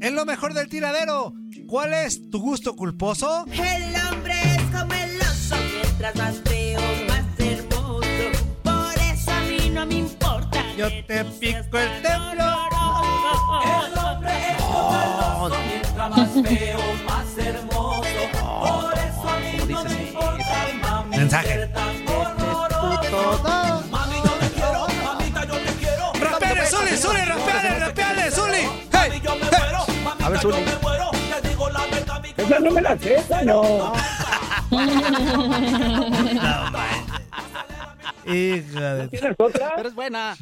Es lo mejor del tiradero. ¿Cuál es tu gusto culposo? El hombre es como el oso, mientras más feo, más hermoso. Por eso a mí no me importa. Yo te pico el templo. El hombre es como el oso, mientras más feo, más hermoso. Por eso a mí no me importa, mami. Mensaje. No me la sé, esa no. Hija de... ¿Tienes otra? Pero es buena.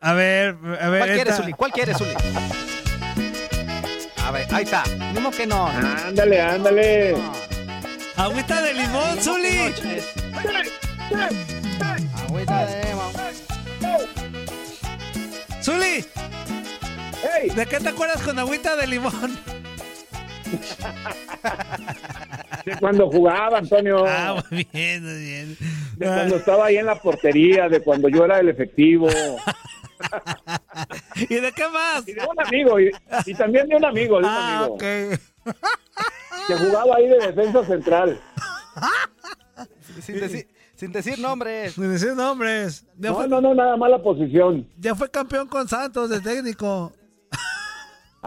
A ver, a ver. ¿Cuál quieres, Zuli? ¿Cuál quieres, Zuli? A ver, ahí está. ¿Cómo que no? Ándale, ándale. Agüita de limón, Zuli. Agüita de limón. Zuli. ¿de qué te acuerdas con agüita de limón? De cuando jugaba, Antonio. Ah, muy bien, muy bien. De cuando estaba ahí en la portería, de cuando yo era el efectivo. ¿Y de qué más? Y de un amigo, y, y también de un amigo, de un Ah, amigo. ok. Que jugaba ahí de defensa central. Sin decir, sin decir nombres. Sin decir nombres. Ya, No, fue, no, no, nada más la posición. ya fue campeón con Santos de técnico.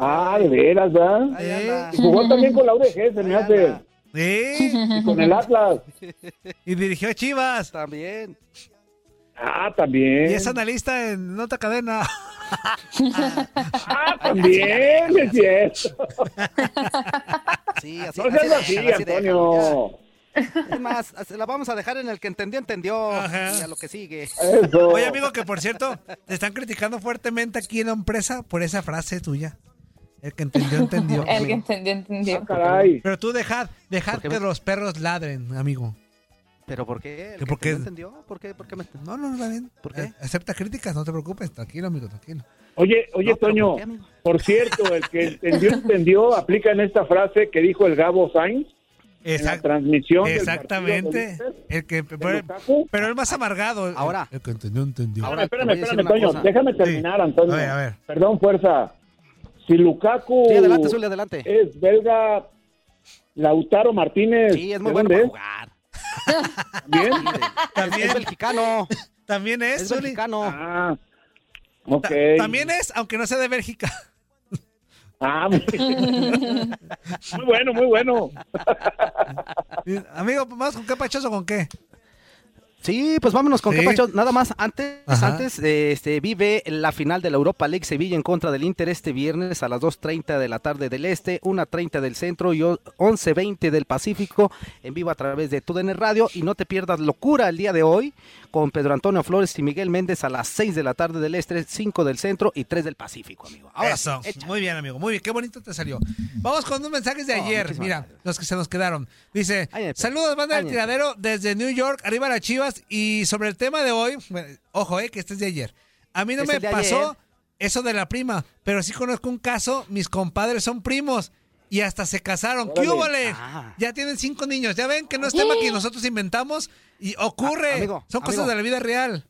Ah, de veras, ¿verdad? Ahí ¿Eh? anda. Y jugó también con la UDG, se me hace. Y con el Atlas. Y dirigió a Chivas. También. Ah, Y también. es analista en Nota Cadena. Ah, también, es cierto. Sí, así, No seas así así, Antonio. Es más, la vamos a dejar en el que entendió, entendió. Ajá. Y a lo que sigue. Eso. Oye, amigo, que por cierto, te están criticando fuertemente aquí en la empresa por esa frase tuya. El que entendió, entendió. El que entendió, entendió. Ah, caray. Pero tú dejad, dejad ¿Por qué que me- los perros ladren, amigo. ¿Pero por qué? ¿El ¿Que que por qué? entendió, entendió? ¿Por qué? ¿Por qué me No, no, no, está bien. ¿Por qué? Eh, Acepta críticas, no te preocupes. Tranquilo, amigo, tranquilo. Oye, oye, No, Toño, ¿por qué, amigo? por cierto, el que entendió, entendió, aplica en esta frase que dijo el Gabo Sainz en la Exact- transmisión. del exactamente. El que, pero, pero el más amargado. el- Ahora. El que entendió, entendió. Ahora, Espérame, espérame, Toño, cosa. déjame terminar, Antonio. A ver, a ver. Perdón, fuerza. Si Lukaku Sí, adelante, Zuli, adelante. es belga, Lautaro Martínez, Sí, es muy ¿de bueno para jugar. ¿Bien? Es, También, es mexicano. también es, Es Zuli. mexicano. Ah, ok. Ta- También es, aunque no sea de Bélgica. Ah, muy, muy bueno, muy bueno. Amigo, ¿vamos con qué pachoso con qué? Sí, pues vámonos con Sí. qué Pacho. Nada más, antes, Ajá. antes eh, este, vive la final de la Europa League Sevilla en contra del Inter este viernes a las 2.30 de la tarde del Este, 1.30 del Centro y o- 11.20 del Pacífico en vivo a través de TUDN Radio. Y no te pierdas Locura el día de hoy con Pedro Antonio Flores y Miguel Méndez a las 6 de la tarde del Este, 5 del Centro y 3 del Pacífico, amigo. Ahora Eso, muy bien, amigo, muy bien, qué bonito te salió. Vamos con unos mensajes de Oh, ayer, mira, gracias. los que se nos quedaron. Dice, saludos, banda del tiradero desde New York, arriba las chivas, y sobre el tema de hoy, bueno, ojo, eh, que este es de ayer. A mí no Es me pasó ayer. eso de la prima, pero sí conozco un caso, mis compadres son primos. Y hasta se casaron. ¿Qué húbole? Ah. Ya tienen cinco niños. Ya ven que no es tema que nosotros inventamos y ocurre. Amigo, Son cosas de la vida real.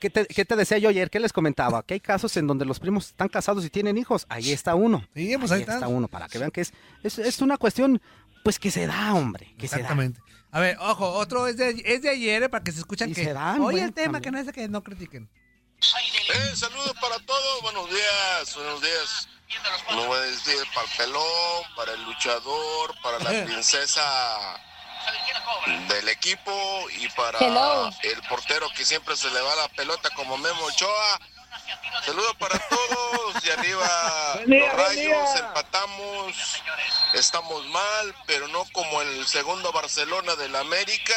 ¿Qué te, qué te decía yo ayer? ¿Qué les comentaba? Que hay casos en donde los primos están casados y tienen hijos. Ahí está uno. Sí, pues ahí ahí está. está uno, para que vean que es, es, es una cuestión, pues que se da, hombre. Que se da. Exactamente. A ver, ojo, otro es de, es de ayer eh, para que se escuchan Y que. se dan, Oye, el tema también. que no es de que no critiquen. Eh, saludos para todos, buenos días, buenos días. No voy a decir para el pelón, para el luchador, para la princesa del equipo y para Hello. el portero que siempre se le va la pelota como Memo Ochoa. Saludos para todos y arriba día, los rayos, empatamos, estamos mal, pero no como el segundo Barcelona del América,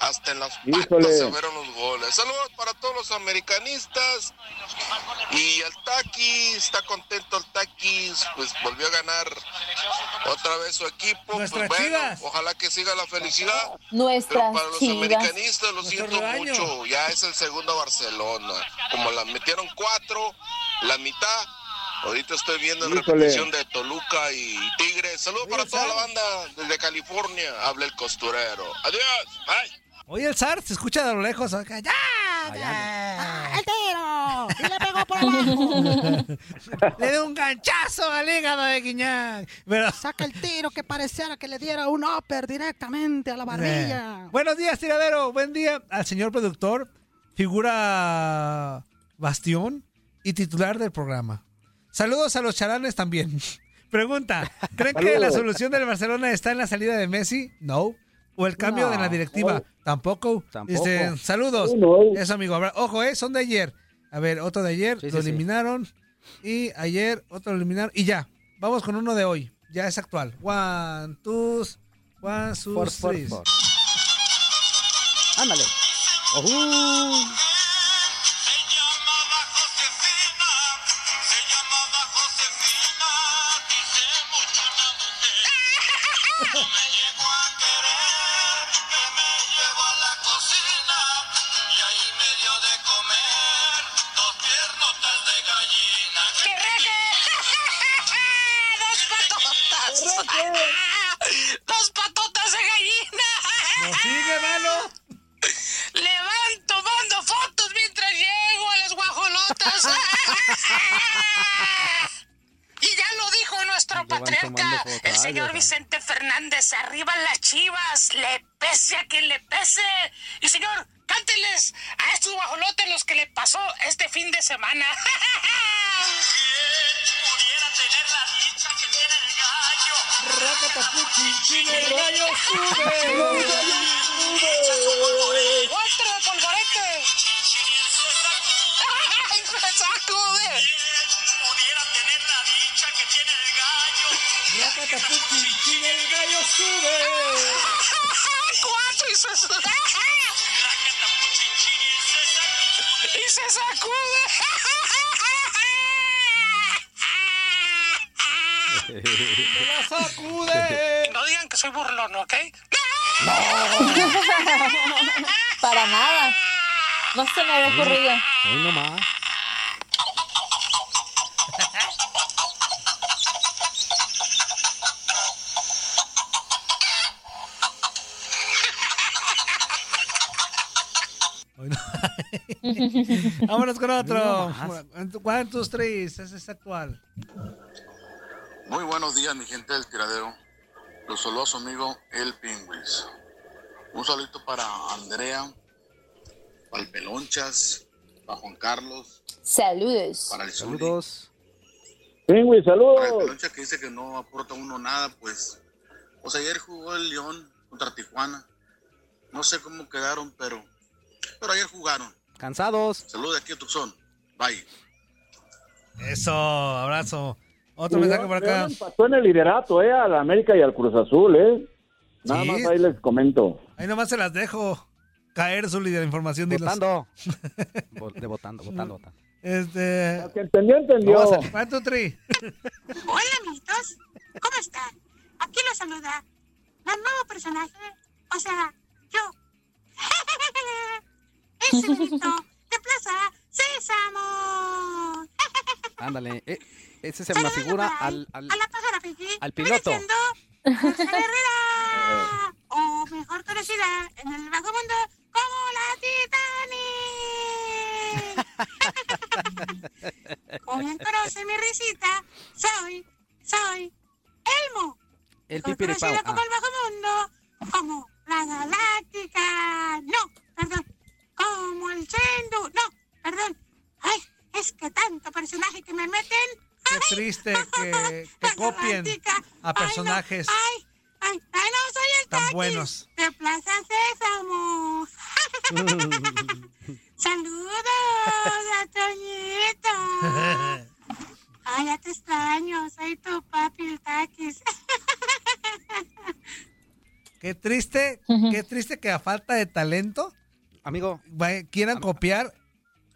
hasta en las patas se fueron los goles. Saludos para todos los americanistas y el Taki, está contento el Taki, pues volvió a ganar otra vez su equipo, pues bueno, Chivas. ojalá que siga la felicidad. Pero Nuestras para los chivas. americanistas lo Nuestro siento rebaño. mucho, ya es el segundo Barcelona. Como la metieron cuatro, la mitad. Ahorita estoy viendo en repetición de Toluca y Tigres. Saludos para toda la banda desde California. Habla el costurero. Adiós. Bye. Oye, el zar se escucha de lo lejos. acá, ¡Ya! ¡El tiro! ¡Y le pegó por abajo! Le dio un ganchazo al hígado de Guiñac. Pero, Saca el tiro que pareciera que le diera un upper directamente a la barbilla. Eh, Buenos días, tiradero. Buen día al señor productor, figura bastión y titular del programa. Saludos a los charanes también. Pregunta, ¿creen que la solución del Barcelona está en la salida de Messi? No. ¿O el cambio No. de la directiva? Tampoco. Tampoco. Dice, saludos. No. Eso, amigo. Ojo, eh, son de ayer. A ver, otro de ayer, Sí, lo sí, sí. eliminaron. Y ayer, otro lo eliminaron. Y ya, vamos con uno de hoy. Ya es actual. One, two, one, two. Ándale. Ujú. ¡Dos señor. Vicente Fernández. ¡Arriba las chivas! ¡Le pese a quien le pese! Y señor, cánteles a estos guajolotes los que le pasó este fin de semana. pudiera tener la dicha que tiene el gallo. El gallo ¡Otro de polvorete! ¡Ay, se sacude! El gallo sube. ¡Cuatro y se Y se sacude. ¡La sacude! No digan que soy burlón, ¿ok? Para nada. No se me había ocurrido. Hoy nomás. Vámonos con otro. One, two, three. Ese es actual. Muy buenos días, mi gente del tiradero. Los saludo a su amigo El Pingüis. Un saludito para Andrea, para el Pelonchas, para Juan Carlos, Saludos. para el Saludos. Pingüi, para el saludos. Peloncha que dice que no aporta uno nada, pues. Pues ayer jugó el León contra Tijuana. No sé cómo quedaron, pero, pero ayer jugaron. Cansados. Saludos de aquí a Tucson. Bye. Eso, abrazo. Otro mensaje por acá. León empató en el liderato, ¿eh? A la América y al Cruz Azul, ¿eh? Nada Sí. más ahí les comento. Ahí nomás se las dejo caer su líder de información. Votando. Vo- De votando, votando, votando. Este. El que entendió, entendió. Vamos a- One, two, three. Hola, amiguitos. ¿Cómo están? Aquí los saluda la nueva personaje, o sea, yo. Ese grito de Plaza Sésamo. Ándale. eh, esa es una figura al, al, A la pájara Piggy. al piloto. Herrera. o mejor conocida en el bajo mundo como la Titanic. Como bien conoce mi risita, soy, soy Elmo. El Soy conocida como Ah, el bajo mundo, como la Galáctica. No, perdón. Como el Sendu. No, perdón. Ay, es que tanto personaje que me meten. Qué triste que, que copien a personajes Ay, ay, ay, no soy el tan Taquis buenos. de Plaza Sésamo. Saludos a Toñito. Ay, ya te extraño. Soy tu papi, el Taquis. Qué triste, qué triste que a falta de talento Amigo, quieran copiar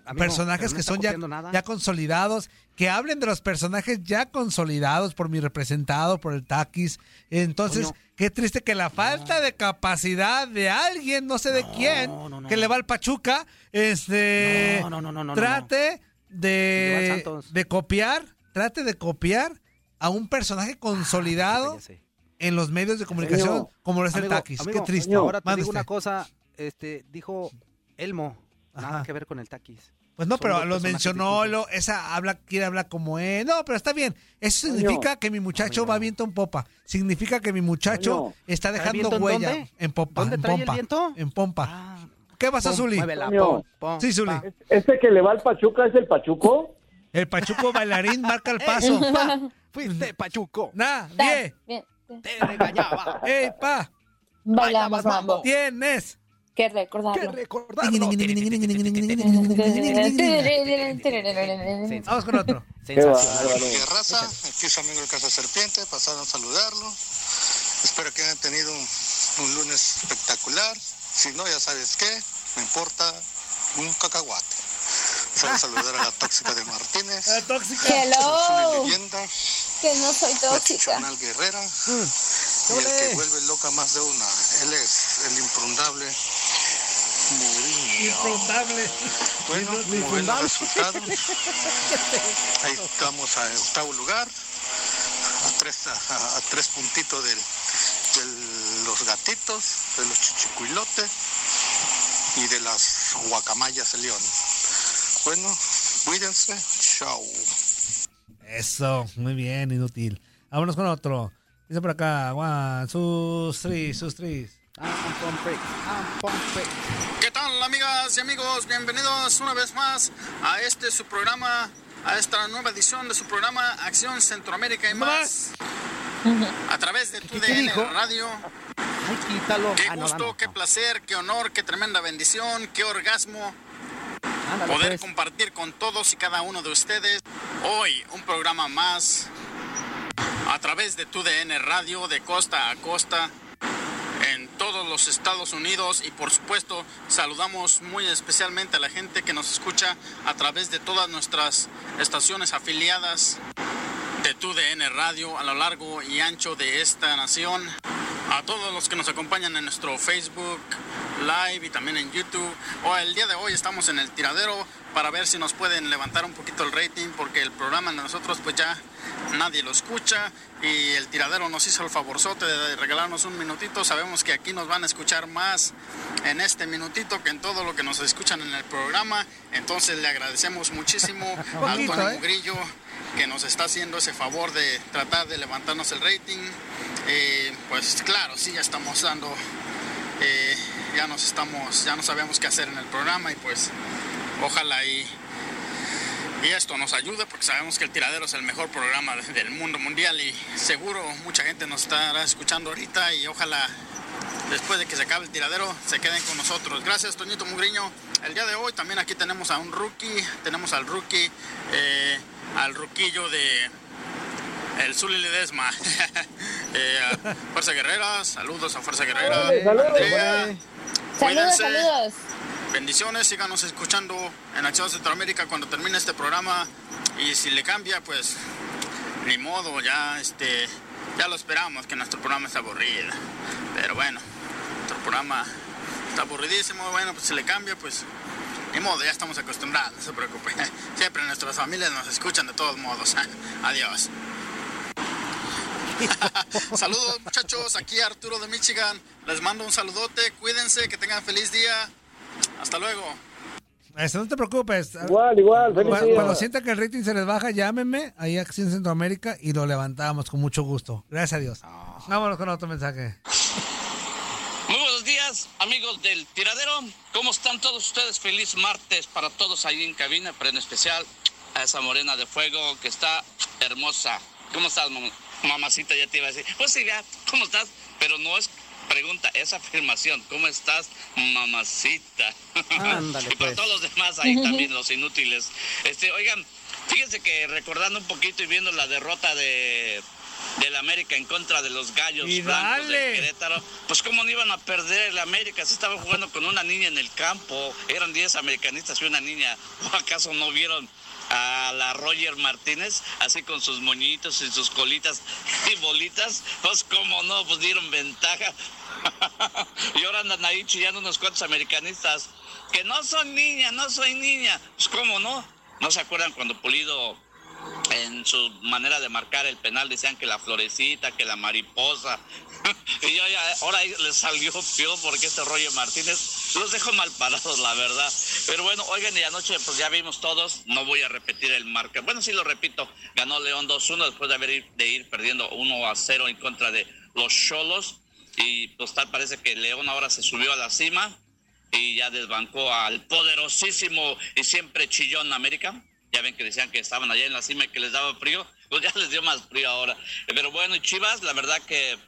amigo, personajes no que son ya, ya consolidados, que hablen de los personajes ya consolidados por mi representado, por el Takis. Entonces, Coño. qué triste que la falta de capacidad de alguien, no sé de quién, que le va al Pachuca, este, No, no, no, no, no, trate de, de copiar, trate de copiar a un personaje consolidado en los medios de comunicación Amigo, como lo es el Takis. Qué triste. Ahora te digo una cosa, este, dijo Elmo, nada Ajá. que ver con el taquis. Pues no, Son pero lo mencionó, lo, esa habla, quiere hablar como él. No, pero está bien. Eso significa que mi muchacho va viento en popa. Significa que mi muchacho está ¿Trae dejando en huella dónde? en popa. ¿Dónde en trae el viento? En pompa. Ah, ¿Qué pasó, pom, Zuli? muévela, Coño. pom, pom, Sí, Zuli. pa. ¿Este que le va al Pachuca es el Pachuco? El Pachuco bailarín marca el paso. Fuiste pachuco. Nah, bien. Te regañaba. Ey, pa. Bailamos mambo. Tienes. Que Que recordarlo. recordarlo. Vamos con otro. Qué Sensacional. bárbaro. ¿Qué raza? Aquí su amigo el Casa Serpiente, pasaron a saludarlo. Espero que hayan tenido un, un lunes espectacular. Si no, ya sabes qué, me importa un cacahuate. Solo saludar a la tóxica de Martínez. La tóxica. Hello. leyenda, Que no soy la tóxica. chichonal guerrera y el que vuelve loca más de una. Él es el imprundable Mourinho. Infrontable. Bueno, ven los resultados, ahí estamos a octavo lugar, a tres, a, a tres puntitos de los gatitos, de los chichicuilotes y de las guacamayas de león. Bueno, cuídense, chao. Eso, muy bien, inútil. Vámonos con otro. Dice por acá, one, sus, three, sus, three. I'm I'm. ¿Qué tal amigas y amigos? Bienvenidos una vez más a este su programa, a esta nueva edición de su programa Acción Centroamérica y más. A través de tu qué dijo? Radio. Ay, quítalo. Qué Ah, no, gusto, no, qué placer, qué honor, qué tremenda bendición, qué orgasmo Ándale, poder pues. compartir con todos y cada uno de ustedes hoy un programa más a través de tu DN Radio de costa a costa todos los Estados Unidos y por supuesto saludamos muy especialmente a la gente que nos escucha a través de todas nuestras estaciones afiliadas de tu DN Radio a lo largo y ancho de esta nación. A todos los que nos acompañan en nuestro Facebook Live y también en YouTube. O el día de hoy estamos en el tiradero para ver si nos pueden levantar un poquito el rating porque el programa de nosotros pues ya nadie lo escucha y el tiradero nos hizo el favorzote de regalarnos un minutito. Sabemos que aquí nos van a escuchar más en este minutito que en todo lo que nos escuchan en el programa. Entonces le agradecemos muchísimo a Antonio ¿eh? Mugrillo que nos está haciendo ese favor de tratar de levantarnos el rating. Eh, pues claro, sí, ya estamos dando, ya nos estamos, ya no sabemos qué hacer en el programa y pues ojalá y, y esto nos ayude porque sabemos que el tiradero es el mejor programa de- del mundo mundial y seguro mucha gente nos estará escuchando ahorita y ojalá después de que se acabe el tiradero, se queden con nosotros. Gracias, Toñito Mugriño. El día de hoy también aquí tenemos a un rookie, tenemos al rookie, eh, al ruquillo de el Zuli Ledesma. eh, Fuerza Guerrera, saludos a Fuerza Guerrera. Saludos, Andrea, Saludos. Bendiciones, síganos escuchando en Acción Centroamérica cuando termine este programa. Y si le cambia, pues ni modo, ya este ya lo esperamos que nuestro programa es aburrido. Pero bueno, nuestro programa está aburridísimo, bueno, pues si le cambia, pues ni modo, ya estamos acostumbrados, no se preocupe. Siempre nuestras familias nos escuchan de todos modos. Adiós. Saludos muchachos, aquí Arturo de Michigan. Les mando un saludote, cuídense, que tengan feliz día. Hasta luego. Eso, no te preocupes. Igual, igual, feliz Cuando, día. cuando sientan que el rating se les baja, llámenme ahí aquí en Centroamérica y lo levantamos con mucho gusto. Gracias a Dios. Vámonos con otro mensaje. Muy buenos días, amigos del tiradero. ¿Cómo están todos ustedes? Feliz martes para todos ahí en cabina, pero en especial a esa morena de fuego que está hermosa. ¿Cómo estás, mam- mamacita? Ya te iba a decir. Pues sí, ya, ¿cómo estás? Pero no es pregunta, es afirmación. ¿Cómo estás, mamacita? Ándale, y para pues. todos los demás ahí también, los inútiles. Este, oigan, fíjense que recordando un poquito y viendo la derrota de del América en contra de los gallos Y blancos de Querétaro, pues cómo no iban a perder el América si estaban jugando con una niña en el campo, eran 10 americanistas y una niña, ¿o acaso no vieron a la Roger Martínez así con sus moñitos y sus colitas y bolitas? Pues cómo no, pues dieron ventaja. y ahora andan ahí chillando unos cuantos americanistas que no son niña, no soy niña. Pues cómo no, ¿no se acuerdan cuando Pulido en su manera de marcar el penal decían que la florecita, que la mariposa. y yo ya, ahora les salió peor porque este Roger Martínez los dejó mal parados, la verdad. Pero bueno, oigan, y anoche pues ya vimos todos, no voy a repetir el marca. Bueno, sí lo repito, ganó León 2-1 después de haber ir, de ir perdiendo 1-0 en contra de los Cholos. Y pues tal parece que León ahora se subió a la cima y ya desbancó al poderosísimo y siempre chillón América. Ya ven que decían que estaban allá en la cima y que les daba frío, pues ya les dio más frío ahora. Eh, Pero bueno, y Chivas, la verdad que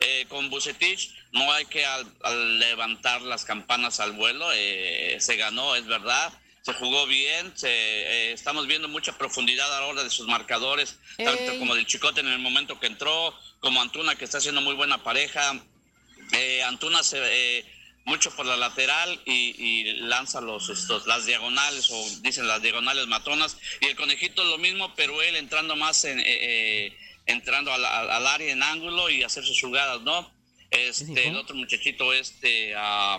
eh, con Bucetich no hay que al- al levantar las campanas al vuelo, eh, se ganó, es verdad. Se jugó bien, se, eh, estamos viendo mucha profundidad a la hora de sus marcadores, tanto como del Chicote en el momento que entró, como Antuna que está haciendo muy buena pareja, eh, Antuna se eh, mucho por la lateral y, y lanza los estos las diagonales o dicen las diagonales matonas. Y el conejito lo mismo pero él entrando más en eh, eh, entrando al, área en ángulo y hacer sus jugadas no este el otro muchachito este ah,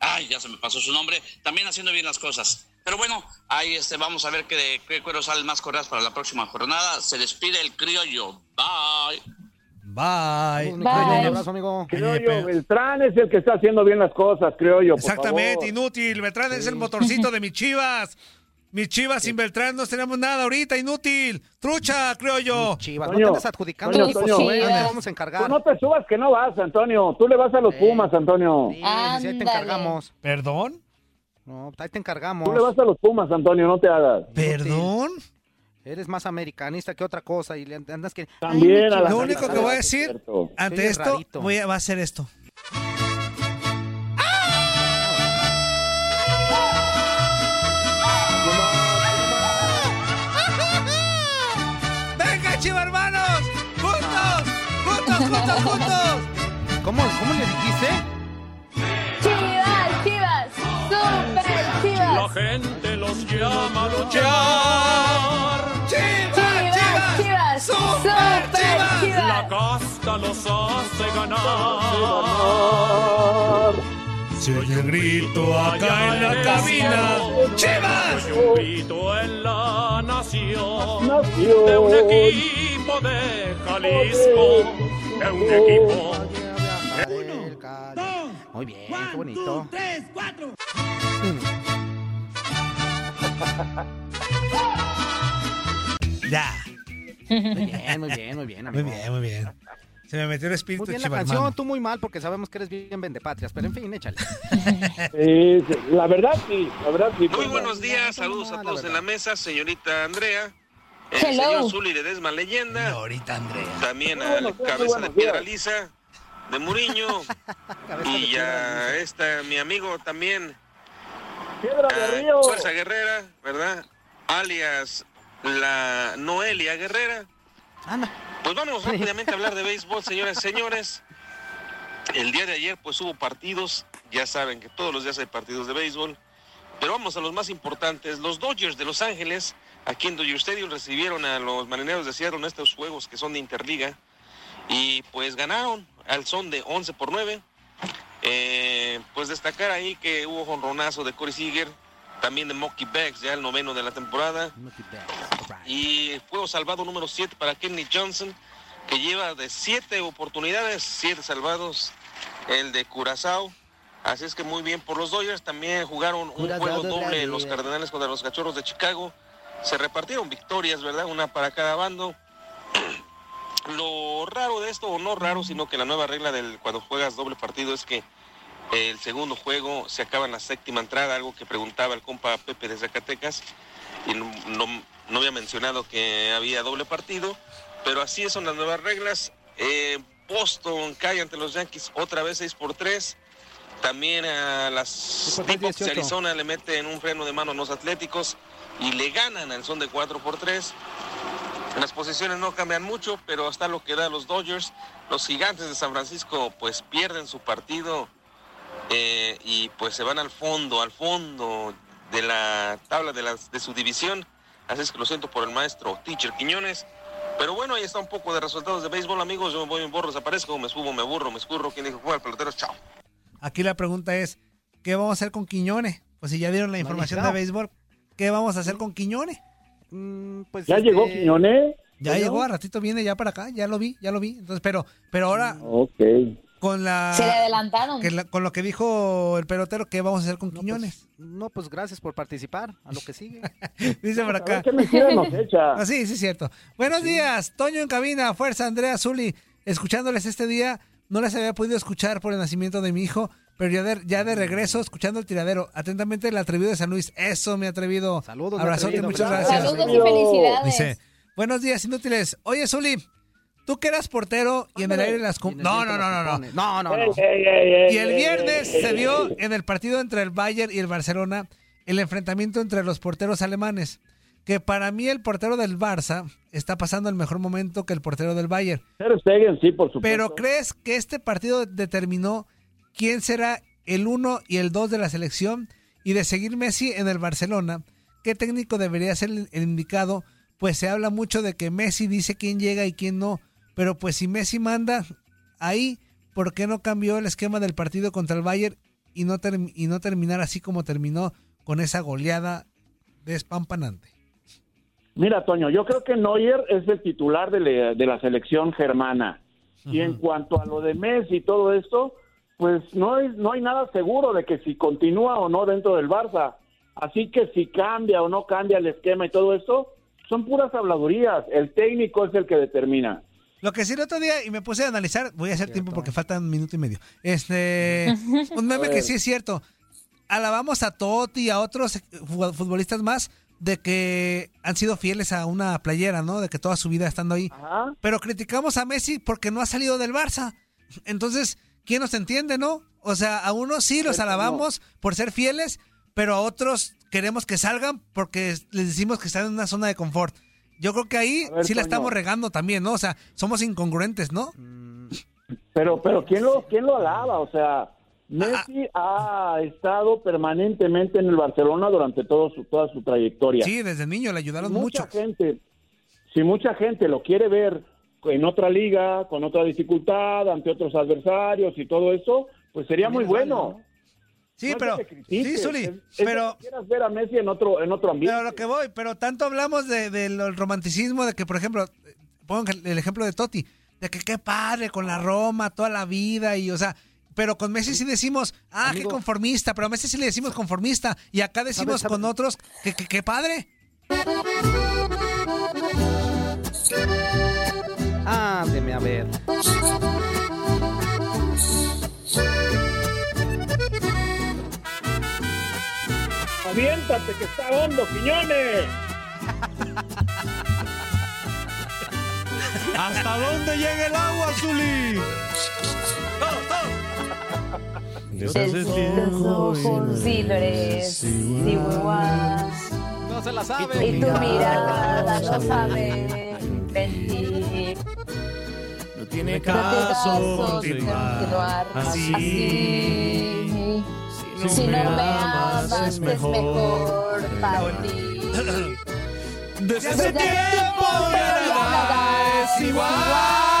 ay ya se me pasó su nombre también haciendo bien las cosas. Pero bueno ahí este vamos a ver qué de qué cuero salen más correas para la próxima jornada. Se despide el criollo. Bye Bye. Un abrazo, amigo. Creo yo, Beltrán es el que está haciendo bien las cosas, creo yo. por Exactamente, favor. inútil. Beltrán es el motorcito de mis chivas. Mis chivas sin Beltrán no tenemos nada ahorita, inútil. Trucha, creo yo. Chivas, no Toño, te andes adjudicando Toño, Toño. no te Chivas. vamos a encargar. Tú no te subas que no vas, Antonio. Tú le vas a los Pumas, Antonio. Sí, sí, ahí te encargamos. ¿Perdón? No, ahí te encargamos. Tú le vas a los Pumas, Antonio, no te hagas. ¿Perdón? Eres más americanista que otra cosa y le andas que... También a la Lo único que voy a decir ante esto voy a, va a ser esto. ¡Venga, chiva hermanos! ¡Juntos! ¡Juntos, juntos, juntos! ¿Cómo, cómo le dijiste? Chivas, chivas, super chivas. gente los llama a luchar. Casta los hace ganar. Se oye el grito acá en la cabina. ¡Chivas! Un grito en la nación. De un equipo de Jalisco. De un equipo. Muy bien, qué bonito. Ya. Muy bien, muy bien, muy bien, Muy amigo. bien, muy bien. Se me metió el espíritu Muy bien la canción, tú muy mal porque sabemos que eres bien vendepatrias, pero en fin, échale. La verdad sí, la verdad sí. Muy pues, buenos días, no, saludos no, a la todos en la mesa, señorita Andrea, el Hello. señor Zuli Ledesma Leyenda, Ahorita, Andrea. también al cabeza de piedra lisa, de Muriño. y ya está mi amigo también. Piedra de Río. Fuerza Guerrera, ¿verdad? Alias la Noelia Guerrera. Pues vamos rápidamente a hablar de béisbol, señoras y señores. El día de ayer pues hubo partidos, ya saben que todos los días hay partidos de béisbol, pero vamos a los más importantes. Los Dodgers de Los Ángeles, aquí en Dodger Stadium, recibieron a los Marineros de Seattle en estos juegos que son de Interliga y pues ganaron al son de 11 por 9. Eh, pues destacar ahí que hubo jonronazo de Corey Seager, también de Mocky Becks, ya el noveno de la temporada. Y juego salvado número 7 para Kenny Johnson, que lleva de 7 oportunidades, 7 salvados, el de Curazao. Así es que muy bien por los Dodgers. También jugaron un juego doble los Cardenales contra los Cachorros de Chicago. Se repartieron victorias, ¿verdad? Una para cada bando. Lo raro de esto, o no raro, sino que la nueva regla del cuando juegas doble partido es que el segundo juego se acaba en la séptima entrada, algo que preguntaba el compa Pepe de Zacatecas, y no, no- no había mencionado que había doble partido, pero así son las nuevas reglas. Eh, Boston cae ante los Yankees otra vez 6 por 3. También a las de 18. Arizona le meten un freno de mano a los Atléticos y le ganan al son de 4 por 3. Las posiciones no cambian mucho, pero hasta lo que da los Dodgers. Los gigantes de San Francisco pues pierden su partido eh, y pues se van al fondo, al fondo de la tabla de, las, de su división. Así es que lo siento por el maestro Teacher Quiñones. Pero bueno, ahí está un poco de resultados de béisbol, amigos. Yo me voy, me borro, desaparezco, me subo, me burro, me escurro. ¿Quién dijo juega el pelotero? Chao. Aquí la pregunta es, ¿qué vamos a hacer con Quiñones? Pues si ya dieron la información de béisbol, ¿qué vamos a hacer con Quiñones? pues ¿Ya este, llegó Quiñones? Ya ¿Ya? llegó, a ratito viene ya para acá, ya lo vi, ya lo vi. Entonces, pero, pero ahora Ok. Con la, Se le adelantaron. que la- con lo que dijo el pelotero, ¿qué vamos a hacer con Quiñones? No, pues gracias por participar. A lo que sigue. Dice por acá. echa. Ah, sí, sí, es cierto. Buenos días, Toño en cabina, fuerza, Andrea Zuli. Escuchándoles este día, no les había podido escuchar por el nacimiento de mi hijo, pero ya de, ya de regreso, escuchando el tiradero. Atentamente, el atrevido de San Luis. Eso, mi atrevido. Saludos, mi Abrazote, atrevido. muchas Gracias. gracias. Saludos y felicidades. Dice, buenos días, inútiles. Oye, Zuli, tú que eras portero y en el aire las... cum- No, no, no, no, no. No, no, no. Y el viernes se ey. en el partido entre el Bayern y el Barcelona el enfrentamiento entre los porteros alemanes. Que para mí el portero del Barça está pasando el mejor momento que el portero del Bayern. Stegen, sí, por supuesto. Pero ¿crees que este partido determinó quién será el 1 y el 2 de la selección? Y de seguir Messi en el Barcelona, ¿qué técnico debería ser el indicado? Pues se habla mucho de que Messi dice quién llega y quién no. Pero pues si Messi manda ahí, ¿por qué no cambió el esquema del partido contra el Bayern y no, y no terminar así como terminó con esa goleada despampanante? Mira, Toño, yo creo que Neuer es el titular de, la- de la selección germana. Y en cuanto a lo de Messi y todo esto, pues no hay, no hay nada seguro de que si continúa o no dentro del Barça. Así que si cambia o no cambia el esquema y todo esto, son puras habladurías. El técnico es el que determina. Lo que sí el otro día, y me puse a analizar, voy a hacer tiempo porque faltan un minuto y medio. Este, un meme que sí es cierto. Alabamos a Totti y a otros fu- futbolistas más de que han sido fieles a una playera, ¿no? De que toda su vida estando ahí. Pero criticamos a Messi porque no ha salido del Barça. Entonces, ¿quién nos entiende, no? O sea, a unos sí los alabamos por ser fieles, pero a otros queremos que salgan porque les decimos que están en una zona de confort. Yo creo que ahí ver, sí la Toño. estamos regando también, ¿no? O sea, somos incongruentes, ¿no? Pero, pero ¿quién lo, quién lo alaba? O sea, Messi ha estado permanentemente en el Barcelona durante todo su, toda su trayectoria. Sí, desde niño le ayudaron mucha mucho. gente, si mucha gente lo quiere ver en otra liga, con otra dificultad, ante otros adversarios y todo eso, pues sería muy bueno. Sí, No es pero sí, Zuli, es- es que pero quieras ver a Messi en otro en otro ambiente. pero lo que voy, pero tanto hablamos de- del romanticismo de que, por ejemplo, pongo el ejemplo de Totti, de que qué padre con la Roma toda la vida y, o sea, pero con Messi sí decimos, ah, qué conformista, pero a Messi sí le decimos conformista y acá decimos ¿Sabes, sabes? con otros que que- qué padre. Ándeme a ver. Aviéntate que está hondo, Quiñones. ¿Hasta dónde llega el agua, Zuli? No se la sabe. Y tu mirada no sabe mentir. No tiene caso continuar así. Si no me amas, es mejor para ti. Desde ese tiempo ya nada es igual. No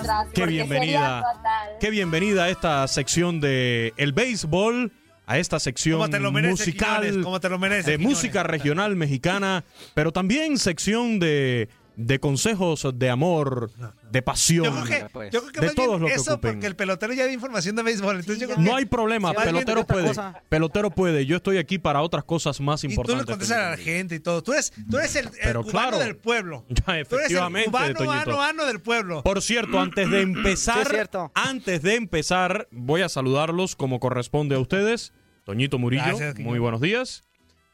atrás, Qué bienvenida. Qué bienvenida a esta sección de el béisbol, a esta sección Como te lo mereces, musical Quiñones, como te lo mereces, de Quiñones. música regional mexicana, pero también sección de, de consejos de amor, de pasión, Yo creo que, yo creo que de todos los que eso ocupen. porque el pelotero ya da información de béisbol. Entonces yo creo que No hay problema, pelotero puede, cosa. pelotero puede. Yo estoy aquí para otras cosas más Y tú le importantes. contestas a la gente y todo. Tú eres, tú eres el, el Pero cubano claro. del pueblo. Ya, Tú eres el efectivamente, cubano, Toñito. ano, ano del pueblo. Por cierto, antes de empezar, Sí, es cierto. antes de empezar, voy a saludarlos como corresponde a ustedes. Toñito Murillo, Gracias, muy buenos días.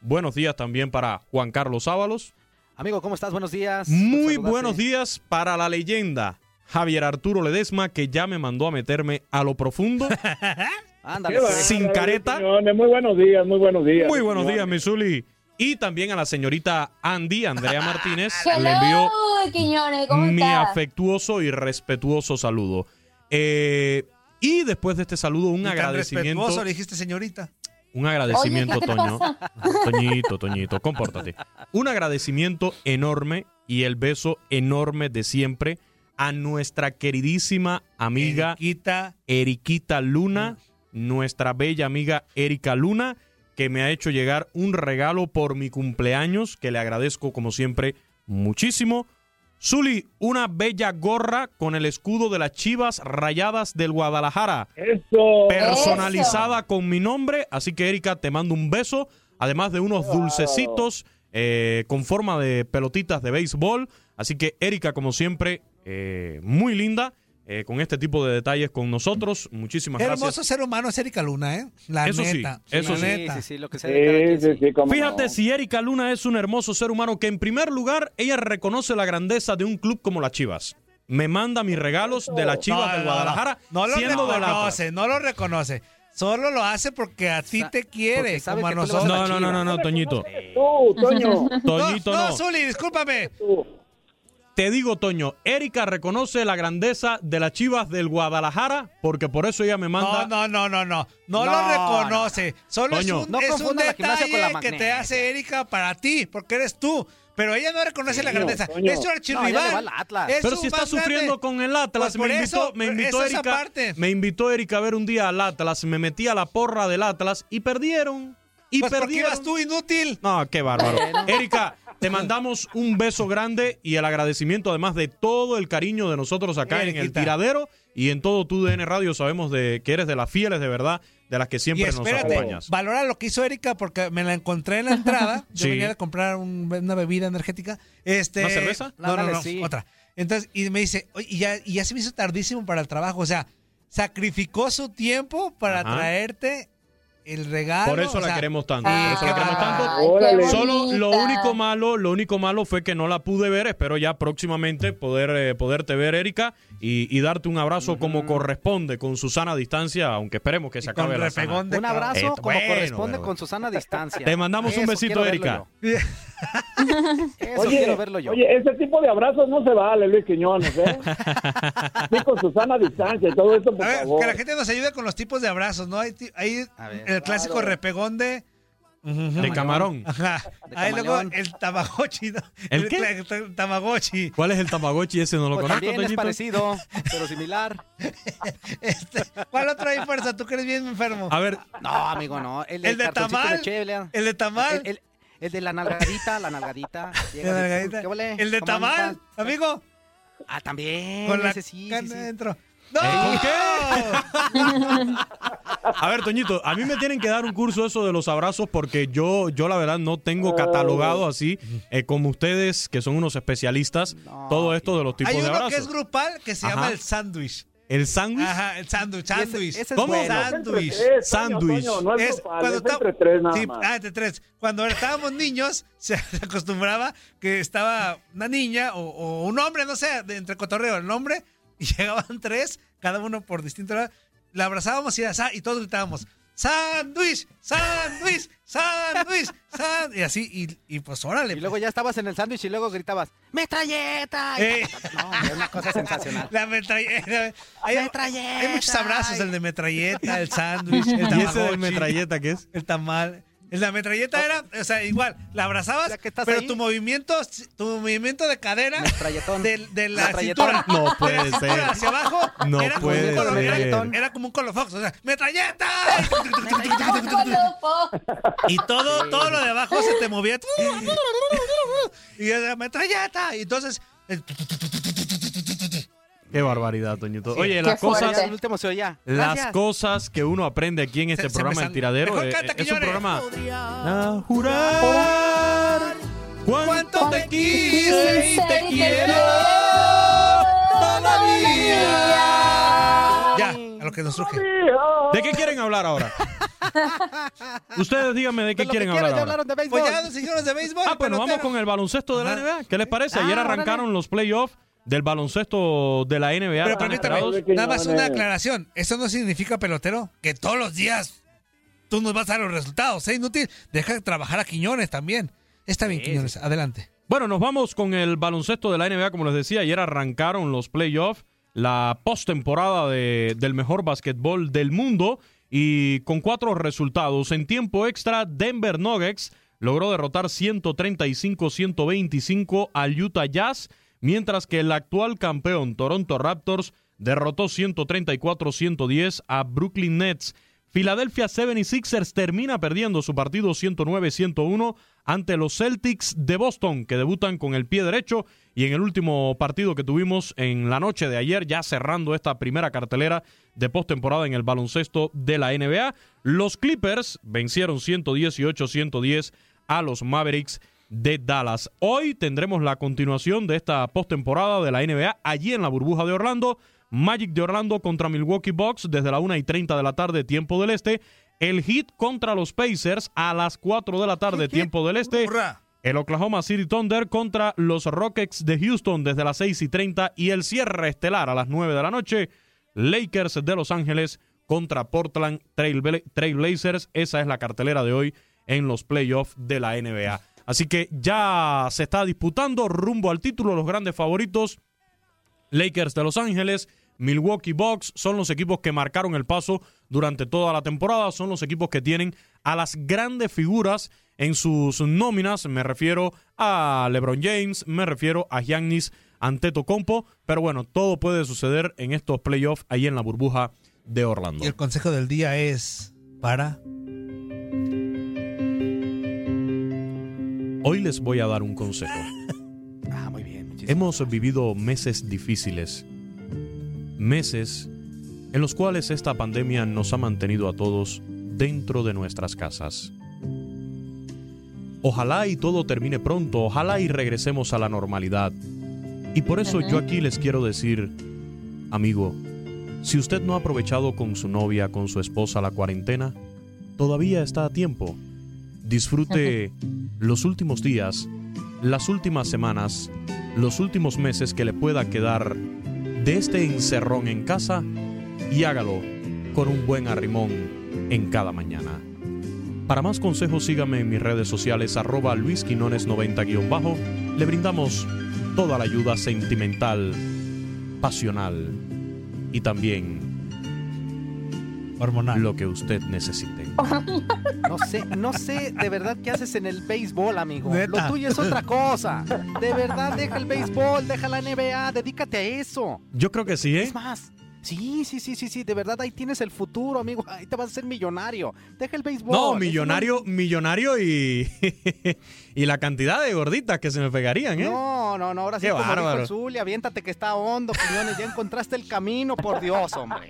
Buenos días también para Juan Carlos Ábalos. Amigo, ¿cómo estás? Buenos días. Muy buenos días para la leyenda Javier Arturo Ledesma, que ya me mandó a meterme a lo profundo, Ándale. Qué pues. sin careta. Muy buenos días, muy buenos días. Muy buenos días, Misuli. Y también a la señorita Andy, Andrea Martínez. Le Quiñones, ¿cómo mi estás? afectuoso y respetuoso saludo. Eh, y después de este saludo, un Y tan agradecimiento. respetuoso le dijiste señorita. Un agradecimiento, Oye, ¿qué te Toño. pasa? Toñito, Toñito, compórtate. Un agradecimiento enorme y el beso enorme de siempre a nuestra queridísima amiga Eriquita. Eriquita Luna, nuestra bella amiga Erika Luna, que me ha hecho llegar un regalo por mi cumpleaños, que le agradezco como siempre muchísimo. Zuli, una bella gorra con el escudo de las Chivas Rayadas del Guadalajara Eso. personalizada con mi nombre. Así que, Erika, te mando un beso. Además de unos dulcecitos eh, con forma de pelotitas de béisbol. Así que, Erika, como siempre, eh, muy linda. Eh, con este tipo de detalles con nosotros. Muchísimas Qué gracias. hermoso ser humano es Erika Luna, ¿eh? La Eso sí, neta. eso la sí. neta. Sí, sí, sí, lo que de Sí, sí, sí. sí, Fíjate no. si Erika Luna es un hermoso ser humano que en primer lugar ella reconoce la grandeza de un club como las Chivas. Me manda mis regalos de las Chivas No, del no, Guadalajara No, lo reconoce, no lo reconoce. Solo lo hace porque a ti te quiere, como a nosotros. No, no, no, no, no, Toñito. Tú, Toño. Toñito, no, no. no, Zuli, discúlpame. Te digo, Toño, Erika reconoce la grandeza de las Chivas del Guadalajara porque por eso ella me manda. No, no, no, no, no. No, lo No, reconoce. Solo Toño. es un, No es un confunda la gimnasia con la detalle que te hace Erika para ti, porque eres tú. Pero ella no reconoce la grandeza. Toño. Es su No, archirrival. al Atlas. Es Pero su si está grande. sufriendo con el Atlas, Pues por me invitó, eso, me invitó Erika, aparte. me invitó Erika a ver un día al Atlas, me metí a la porra del Atlas y perdieron. Y Pues porque perdieron. ibas tú inútil. No, qué bárbaro. Erika, te mandamos un beso grande y el agradecimiento además de todo el cariño de nosotros acá en el tiradero y en todo tu DN Radio sabemos de que eres de las fieles de verdad, de las que Y siempre nos acompañas. valora lo que hizo Erika porque me la encontré en la entrada. Yo Sí. venía a comprar un- una bebida energética. Este, ¿Una cerveza? No, no, no, sí. otra. Entonces, y me dice, "Oye, y ya, y ya se me hizo tardísimo para el trabajo. O sea, sacrificó su tiempo para Ajá. traerte el regalo. Por eso o la sea, queremos tanto, por eso la qué queremos tanto. Ay, qué Órale. Solo lo único malo, lo único malo fue que no la pude ver. Espero ya próximamente poder eh, poderte ver, Erika, y, y darte un abrazo como corresponde, con Susana distancia, aunque esperemos que se Y acabe la sana. Un abrazo Eh, como bueno, corresponde pero- con Susana a distancia. Te mandamos un besito, Erika. Eso Oye, quiero verlo yo. oye, ese tipo de abrazos no se vale, Luis Quiñones, ¿eh? Sí, con Susana a distancia y todo esto, por A ver, favor. que la gente nos ayude con los tipos de abrazos, ¿no? Hay, ver. el clásico Claro. repegón de... De camarón. Ajá. De Ahí luego el tamagotchi, ¿no? ¿El qué? el tamagotchi. ¿Cuál es el Tamagotchi? Ese no lo Pues conozco, también es parecido, pero similar. Este, ¿Cuál otro hay fuerza? Tú que eres bien enfermo. A ver, No, amigo, no. El, del El de tamal. de. El de tamal. El, el- de la nalgadita, la nalgadita. Llega. ¿qué vale? El de ¿Cómo tamal, andas? amigo. Ah, también. Con la ese sí, sí, carne sí. adentro. ¡No! ¿Eh, ¿con qué? A ver, Toñito, a mí me tienen que dar un curso eso de los abrazos porque yo, yo la verdad no tengo catalogado así eh, como ustedes, que son unos especialistas, todo esto de los tipos Hay de uno abrazos. que es grupal que se llama el sándwich. ¿El sándwich? Ajá, el sándwich, sándwich. es ¿Cómo? bueno. Sándwich. Sándwich. No es está- entre tres nada sí, más. Ah, entre tres. Cuando estábamos niños, se acostumbraba que estaba una niña o, o un hombre, no sé, de entre cotorreo, el hombre, y llegaban tres, cada uno por distinto lado. La abrazábamos y, y todos gritábamos, sándwich, sándwich, sándwich, sándwich. Y así, y, y pues órale. Y luego ya estabas en el sándwich y luego gritabas, ¡metralleta! Eh. No, es una cosa sensacional. La metralleta. Hay, Metralleta. hay muchos abrazos, el de metralleta, el sándwich, el ¿Y ese tamagotchi, metralleta qué es? El tamal. La metralleta era, o sea, igual, la abrazabas, pero ahí. tu movimiento, tu movimiento de cadera de, de la cintura, No de la puede cintura ser. hacia abajo, No era, como puede un ser. era como un colofox, o sea, metralleta. y todo, todo lo de abajo se te movía. Y era metralleta. Y entonces, Qué barbaridad, Toñito. Sí. Oye, Qué las cosas, fuerte. El último se oía. las cosas que uno aprende aquí en este Se- se me programa El sang- Tiradero Mejor eh, canta, es un programa a jurar cuánto te quise y te quiero todavía. ya, a lo que nos surge. ¿De qué quieren hablar ahora? Ustedes díganme de qué lo que quieren hablar ya ahora. hablaron de béisbol. Pues ya nos dijeron de béisbol. Ah, pues nos vamos pelotero. con el baloncesto de la Ajá. NBA. ¿Qué les parece? Ayer Ah, arrancaron los playoffs del baloncesto de la NBA. Pero ¿Están permítame, nada más una aclaración. Eso no significa, pelotero, que todos los días tú nos vas a dar los resultados. Es inútil. Deja de trabajar a Quiñones también. Está bien, Quiñones. Adelante. Bueno, nos vamos con el baloncesto de la NBA, como les decía, ayer arrancaron los playoffs, la postemporada de, del mejor básquetbol del mundo y con cuatro resultados. En tiempo extra, Denver Nuggets logró derrotar 135-125 al Utah Jazz, mientras que el actual campeón Toronto Raptors derrotó 134-110 a Brooklyn Nets. Philadelphia 76ers termina perdiendo su partido 109-101 ante los Celtics de Boston, que debutan con el pie derecho. Y en el último partido que tuvimos en la noche de ayer, ya cerrando esta primera cartelera de postemporada en el baloncesto de la NBA, los Clippers vencieron 118-110 a los Mavericks de Dallas. Hoy tendremos la continuación de esta postemporada de la NBA allí en la burbuja de Orlando. Magic de Orlando contra Milwaukee Bucks desde la 1 y 30 de la tarde, tiempo del este. El Heat contra los Pacers a las 4 de la tarde, tiempo del este. El Oklahoma City Thunder contra los Rockets de Houston desde las 6 y 30. Y el cierre estelar a las 9 de la noche. Lakers de Los Ángeles contra Portland Trail, Trail Blazers. Esa es la cartelera de hoy en los playoffs de la NBA. Así que ya se está disputando rumbo al título los grandes favoritos. Lakers de Los Ángeles, Milwaukee Bucks son los equipos que marcaron el paso durante toda la temporada, son los equipos que tienen a las grandes figuras en sus nóminas, me refiero a LeBron James, me refiero a Giannis Antetokounmpo, pero bueno, todo puede suceder en estos playoffs ahí en la burbuja de Orlando. Y el consejo del día es para Hoy les voy a dar un consejo. Ah, muy bien. Hemos vivido meses difíciles, meses en los cuales esta pandemia nos ha mantenido a todos dentro de nuestras casas. Ojalá y todo termine pronto, ojalá y regresemos a la normalidad. Y por eso yo aquí les quiero decir, amigo, si usted no ha aprovechado con su novia, con su esposa la cuarentena, todavía está a tiempo. Disfrute los últimos días, las últimas semanas, los últimos meses que le pueda quedar de este encerrón en casa y hágalo con un buen arrimón en cada mañana. Para más consejos sígame en mis redes sociales arroba luisquinones90-bajo. Le brindamos toda la ayuda sentimental, pasional y también hormonal. Lo que usted necesite. No sé, no sé de verdad qué haces en el béisbol, amigo. Neta. Lo tuyo es otra cosa. De verdad, deja el béisbol, deja la NBA, dedícate a eso. Yo creo que sí, ¿eh? Es más, sí, sí, sí, sí, sí, de verdad ahí tienes el futuro, amigo. Ahí te vas a ser millonario. Deja el béisbol. No, millonario, millonario y, y la cantidad de gorditas que se me pegarían, ¿eh? No, no, no, ahora sí Qué como dijo bárbaro. el Zuli, aviéntate que está hondo, Quiñones, ya encontraste el camino, por Dios, hombre.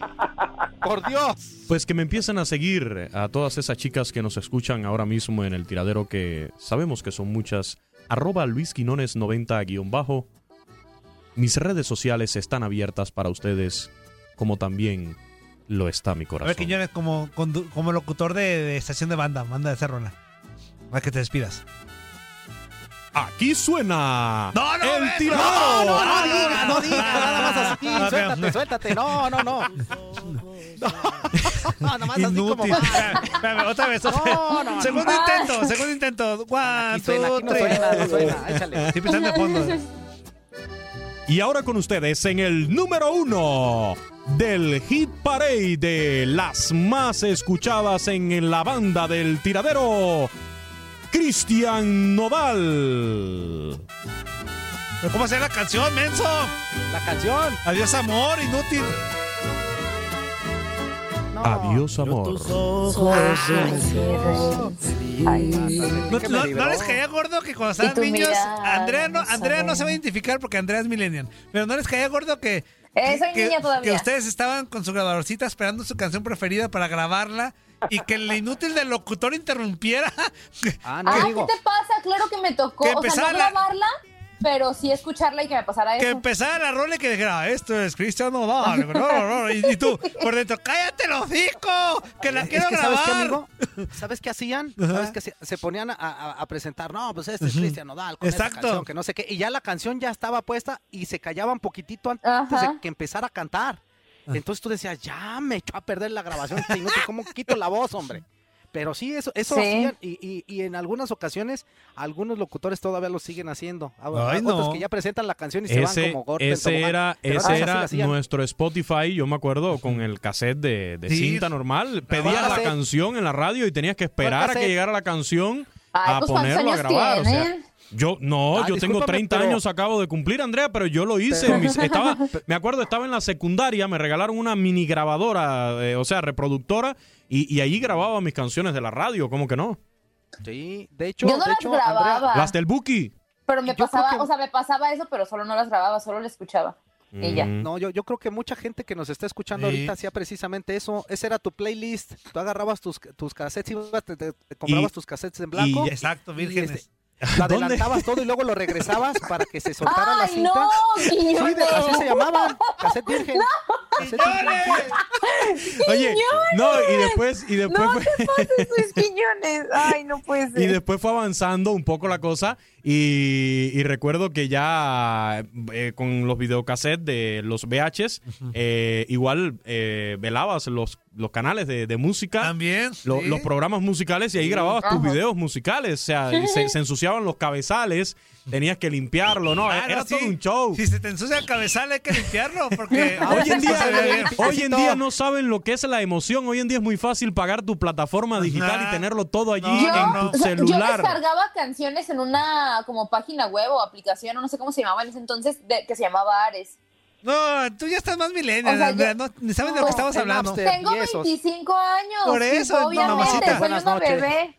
por Dios. Pues que me empiecen a seguir a todas esas chicas que nos escuchan ahora mismo en el tiradero, que sabemos que son muchas. Arroba Luis Quinones 90 guion bajo. Mis redes sociales están abiertas para ustedes, como también lo está mi A corazón. ver, Quiñones, como, como locutor de, de estación de banda, manda de Cerrona. Para que te despidas. Aquí suena No, no, el ves, tiradero. No, no, no diga, no diga, nada más así. Suéltate, suéltate. No, no, no. No, nada más así como Inútil. Espérame, otra vez. otra vez. No, no, no. segundo intento, segundo intento. One, Aquí suena, two, aquí no three. suena, no suena. Échale. Estoy pensando de fondo. Y ahora con ustedes en el número uno del Hit Parade de las más escuchadas en la banda del tiradero, Cristian Nodal. ¿Pero ¿Cómo se llama la canción, menso? La canción. Adiós, amor, inútil. Adiós, amor. ¿No, no- no les caía gordo que cuando estaban niños, Andrea no, Andrea no se va a identificar porque Andrea es millennial, pero no les caía gordo que, Eh, soy que, niña todavía. que ustedes estaban con su grabadorcita esperando su canción preferida para grabarla y que el inútil del locutor interrumpiera. Ah, Ah, ¿qué te pasa? Claro que me tocó. Que o sea, la- grabarla, pero sí escucharla y que me pasara que eso. empezara la rola y que dijera, esto es Cristian Nodal. no, no, no", y, y tú, por dentro, cállate el hocico, que la quiero es que, ¿sabes qué, grabar. amigo? ¿Sabes qué hacían? ¿Sabes qué? Se ponían a, a- a presentar, no, pues este es. Cristian Nodal con esta Exacto. canción, que no sé qué. Y ya la canción ya estaba puesta y se callaban poquitito antes de que empezara a cantar. Ah. Entonces tú decías, ya me echó a perder la grabación, este ¿cómo quito la voz, hombre? Pero sí, eso, eso Sí. hacían y, y- y en algunas ocasiones algunos locutores todavía lo siguen haciendo. Ah, Ay, Otros no. que ya presentan la canción y se van Ese, como gordo en ese era, ese era nuestro Spotify, yo me acuerdo, con el cassette de, de Sí. cinta normal. Pedías la canción en la radio y tenías que esperar a que llegara la canción Ay, a pues, ¿cuántos ponerlo a grabar. O sea? Yo no, Ah, yo tengo discúlpame, 30 pero- años, acabo de cumplir, Andrea, pero yo lo hice. Pero- mis- estaba, me acuerdo, estaba en la secundaria, me regalaron una mini grabadora, eh, o sea, reproductora, y, y allí grababa mis canciones de la radio, ¿cómo que no? Sí, de hecho, Yo no de las hecho, grababa. Andrea, Las del Buki. Pero me Yo pasaba, que- o sea, me pasaba eso, pero solo no las grababa, solo la escuchaba. Y ya. Mm. No, yo, yo creo que mucha gente que nos está escuchando Sí. ahorita hacía precisamente eso. Ese era tu playlist. Tú agarrabas tus, tus cassettes, ibas, te, te- te comprabas Y- tus cassettes en blanco. y- Exacto, y, vírgenes. este, lo adelantabas todo y luego lo regresabas para que se soltara la ¡Ay, cinta. no! Sí, de- así se llamaban. Cassette virgen. Cassette virgen. Oye, no, y después, y después No fue- te pases, Luis Quiñones. Ay, no puede ser. Y después fue avanzando un poco la cosa y, y recuerdo que ya eh, con los videocassettes de los VHs, eh, igual eh, velabas los, los canales de, de música, También. lo- sí. los programas musicales y ahí grababas tus videos musicales, o sea, se, se ensuciaban los cabezales, tenías que limpiarlo, ¿no? Claro, Era sí. todo un show. Si se te ensucia el cabezal hay que limpiarlo porque Hoy en, día, hoy en día no saben lo que es la emoción. Hoy en día es muy fácil pagar tu plataforma digital Ajá. y tenerlo todo allí No, en no. tu o sea, yo celular. descargaba canciones en una como página web o aplicación, o no sé cómo se llamaba en ese entonces, de- que se llamaba Ares. No, tú ya estás más millennial, O sea, Andrea, yo- no, ni sabes de lo que estamos en hablando. Tengo y esos. 25 años. Por eso, no, obviamente, mamacita. soy una bebé.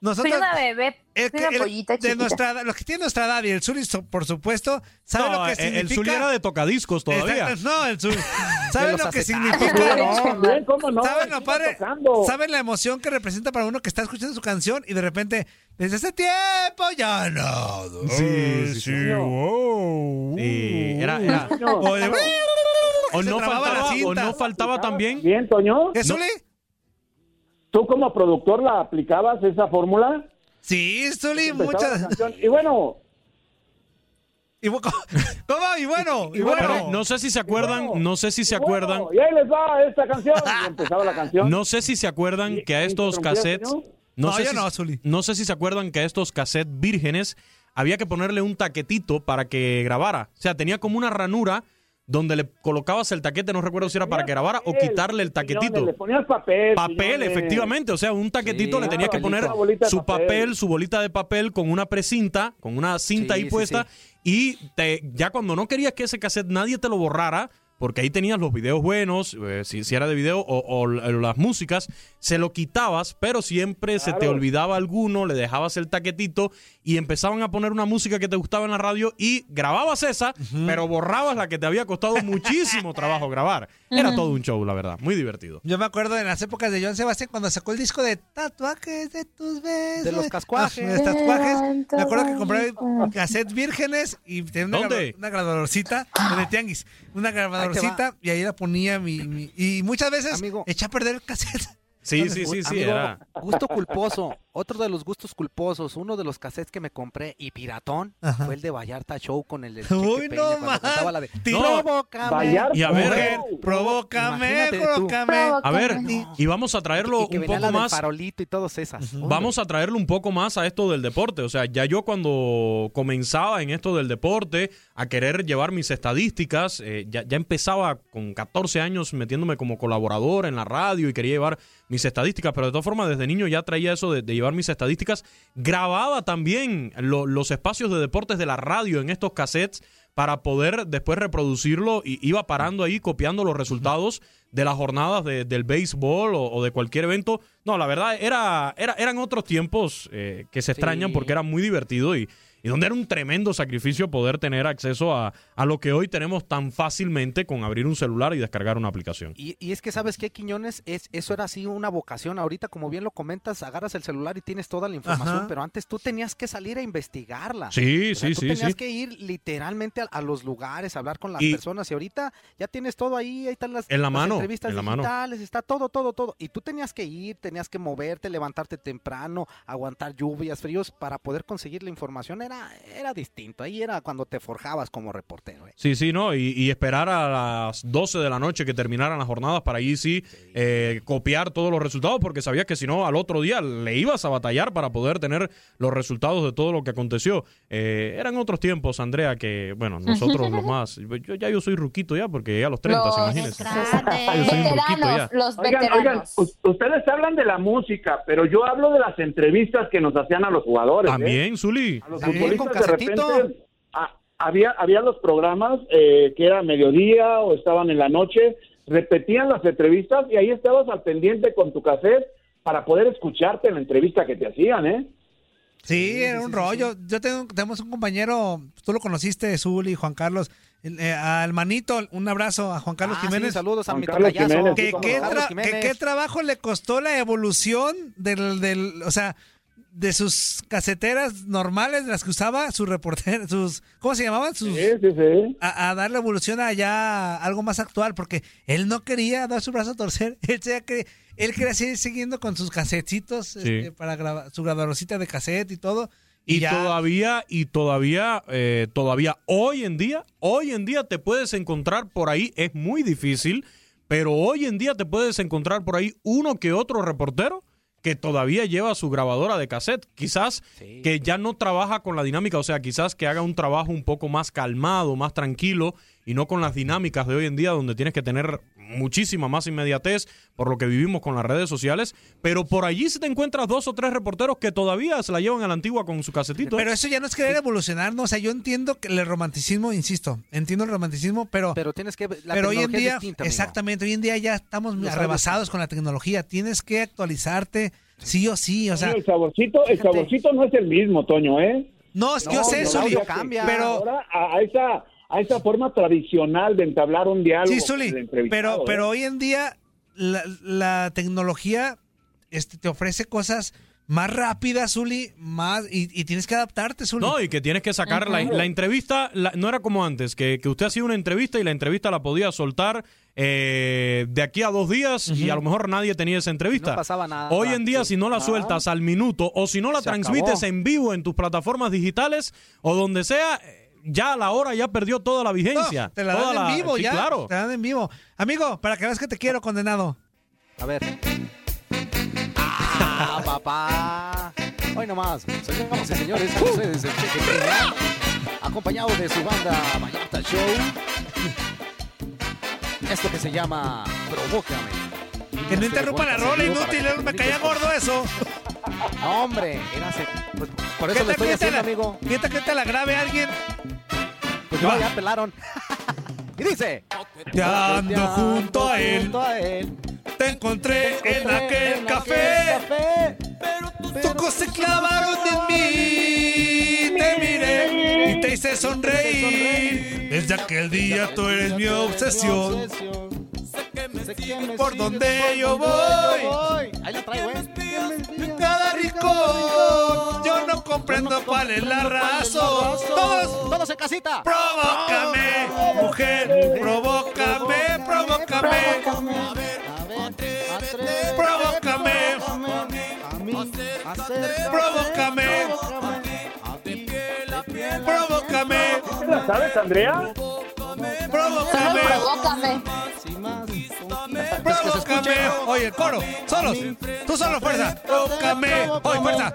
Nosotros, Soy una bebé, el soy que- una el- pollita de chiquita. nuestra los que tienen nuestra edad y el Zuli, por supuesto, saben No, lo que el- significa. el Zuli era de tocadiscos todavía. Exacto, No, el Zuli. ¿Saben lo que significa? Bien, ¿cómo no? ¿Saben lo Siga padre? tocando. ¿Saben la emoción que representa para uno que está escuchando su canción y de repente, desde ese tiempo ya no? Sí, sí, sí. wow. Sí, era, era- No. O de- o, Se no faltaba, o no faltaba también. Bien, Toño. ¿Qué, Zuli? ¿Tú como productor la aplicabas esa fórmula? Sí, Zuli, muchas. Y bueno, Y, ¿Cómo? Y bueno, y bueno. Pero no sé si se acuerdan, no sé si se y bueno, acuerdan, y ahí les va esta canción. Y empezaba la canción. no sé si se acuerdan que a estos ¿Interrumpía, cassettes, no No, sé yo si, no, Zuli. no sé si se acuerdan que a estos cassettes vírgenes había que ponerle un taquetito para que grabara. O sea, tenía como una ranura donde le colocabas el taquete, no recuerdo si era para que grabara o quitarle el taquetito. Le ponías papel. Papel, efectivamente. O sea, un taquetito Sí, le tenías que poner su papel. papel, su bolita de papel con una precinta, con una cinta Sí, ahí sí, puesta. Y te, ya cuando no querías que ese cassette nadie te lo borrara, porque ahí tenías los videos buenos, eh, si, si era de video o, o l- las músicas, se lo quitabas, pero siempre se te olvidaba alguno, le dejabas el taquetito y empezaban a poner una música que te gustaba en la radio y grababas esa, pero borrabas la que te había costado muchísimo trabajo grabar. Era todo un show, la verdad. Muy divertido. Yo me acuerdo en las épocas de Joan Sebastián cuando sacó el disco de tatuajes de tus besos. De los cascuajes. Ah, de tatuajes. Me acuerdo que compré cassettes vírgenes y tenía una, ¿Dónde? graba- una grabadorcita en el tianguis. Una grabadorcita y ahí la ponía mi, mi- Y muchas veces eché a perder el cassette. Sí, sí, sí, sí, Amigo, era. Gusto culposo. Otro de los gustos culposos, uno de los cassettes que me compré y piratón Ajá. fue el de Vallarta Show con el del Cheque Uy, Peña, no más. la de No. Provócame. Vallarta Y a ver, Provócame, provócame. A ver, y vamos a traerlo Y que un la poco del más. farolito y todas esas. Vamos a traerlo un poco más a esto del deporte. O sea, ya yo cuando comenzaba en esto del deporte, a querer llevar mis estadísticas, eh, ya, ya empezaba con 14 años metiéndome como colaborador en la radio y quería llevar mis estadísticas, pero de todas formas desde niño ya traía eso de, de llevar mis estadísticas. Grababa también lo- los espacios de deportes de la radio en estos cassettes para poder después reproducirlo y iba parando ahí copiando los resultados de las jornadas de- del béisbol o, o de cualquier evento. No, la verdad era, era eran otros tiempos eh, que se extrañan porque era muy divertido y, y donde era un tremendo sacrificio poder tener acceso a, a lo que hoy tenemos tan fácilmente con abrir un celular y descargar una aplicación. Y, y es que, ¿sabes qué, Quiñones? Es, eso era así una vocación. Ahorita, como bien lo comentas, agarras el celular y tienes toda la información, Ajá. pero antes tú tenías que salir a investigarla. Sí, O sea, sí, tú sí, tenías sí. que ir literalmente a, a los lugares, hablar con las Y- personas y ahorita ya tienes todo ahí, ahí están las, En la las mano, entrevistas en la mano. digitales, está todo, todo, todo. Y tú tenías que ir, tenías que moverte, levantarte temprano, aguantar lluvias, fríos para poder conseguir la información. Era, era distinto. Ahí era cuando te forjabas como reportero. ¿eh? Sí, sí, ¿no? Y, y esperar a las 12 de la noche que terminaran las jornadas para ahí sí eh, copiar todos los resultados, porque sabías que si no, al otro día le ibas a batallar para poder tener los resultados de todo lo que aconteció. Eh, eran otros tiempos, Andrea, que, bueno, nosotros los más. Yo ya yo soy ruquito ya, porque a los 30, Los imagínense. Yo soy un ruquito ya. veteranos, los Oigan, oigan, veteranos. u- ustedes hablan de la música, pero yo hablo de las entrevistas que nos hacían a los jugadores. ¿eh? También, Zuli. A los También con de repente ah, había, había los programas eh, que era mediodía o estaban en la noche, repetían las entrevistas y ahí estabas al pendiente con tu cassette para poder escucharte en la entrevista que te hacían, ¿eh? Sí, era un rollo. Yo tengo, tenemos un compañero, tú lo conociste, Zuli, Juan Carlos, eh, al manito, un abrazo a Juan Carlos Ah, sí, Jiménez. saludos a Juan mi Carlos tocayazo. Sí, qué tra- qué trabajo le costó la evolución del, del, o sea, de sus caseteras normales, de las que usaba su reportero, sus, ¿cómo se llamaban? Sus, Sí, sí, sí. a, a darle evolución a ya algo más actual, porque él no quería dar su brazo a torcer, él, se- que, él quería seguir siguiendo con sus casetitos este, para grabar, su grabadorcita de cassette y todo. Y, Y ya, todavía, y todavía, eh, todavía hoy en día, hoy en día te puedes encontrar por ahí, es muy difícil, pero hoy en día te puedes encontrar por ahí uno que otro reportero que todavía lleva su grabadora de cassette. Quizás que ya no trabaja con la dinámica, o sea, quizás que haga un trabajo un poco más calmado, más tranquilo y no con las dinámicas de hoy en día donde tienes que tener muchísima más inmediatez por lo que vivimos con las redes sociales, pero por allí si te encuentras dos o tres reporteros que todavía se la llevan a la antigua con su casetito. ¿eh? Pero eso ya no es querer evolucionar, ¿no? O sea, yo entiendo que el romanticismo, insisto, entiendo el romanticismo, pero... Pero tienes que... La pero hoy en día, distinta, amigo. exactamente, hoy en día ya estamos Lo sabes. rebasados con la tecnología. Tienes que actualizarte sí o sí, o sea... el saborcito, el saborcito no es el mismo, Toño, ¿eh? No, es- yo sé, no, ya que- cambia. pero- ahora a, a esa a esa forma tradicional de entablar un diálogo. Sí, con Zuli, pero, ¿eh? pero hoy en día la, la tecnología este, te ofrece cosas más rápidas, Zuli, más, y, y tienes que adaptarte, Zuli. No, y que tienes que sacar la, la entrevista, la- no era como antes, que, que usted hacía una entrevista y la entrevista la podía soltar eh, de aquí a dos días y a lo mejor nadie tenía esa entrevista. No pasaba nada. Hoy en día, si no la Ah. sueltas al minuto o si no la Se transmites acabó. en vivo en tus plataformas digitales o donde sea, ya a la hora ya perdió toda la No, vigencia. te la Toda dan en vivo sí, ya. claro. Te la dan en vivo. Amigo, para que veas que te quiero, condenado. A ver. Ah, papá. Hoy nomás, señoras y señores, con ustedes el Cheque Peña, acompañado de su banda Vallarta Show. esto que se llama Provócame. Que no interrumpa la rola, inútil, me caía gordo eso. No, hombre, era hace- pues, por eso ¿Qué lo estoy que te haciendo, la- amigo. ¿Qué tal que te la grabe alguien? Pues no, ya pelaron. y dice: Te ando junto a él. junto a él. Te encontré en aquel café. Tus ojos se clavaron en mí. Te miré y te hice sonreír. Desde aquel día tú eres mi obsesión. Por donde yo voy. Cuál es la razón. Todos, todos en casita. Provócame, mujer. Provócame, provócame. Provócame. Provócame. Provócame. ¿La sabes, Andrea? Provócame. Provócame. Provócame. Oye, el coro. Solos. Tú solo, fuerza. Provócame. Oye, fuerza.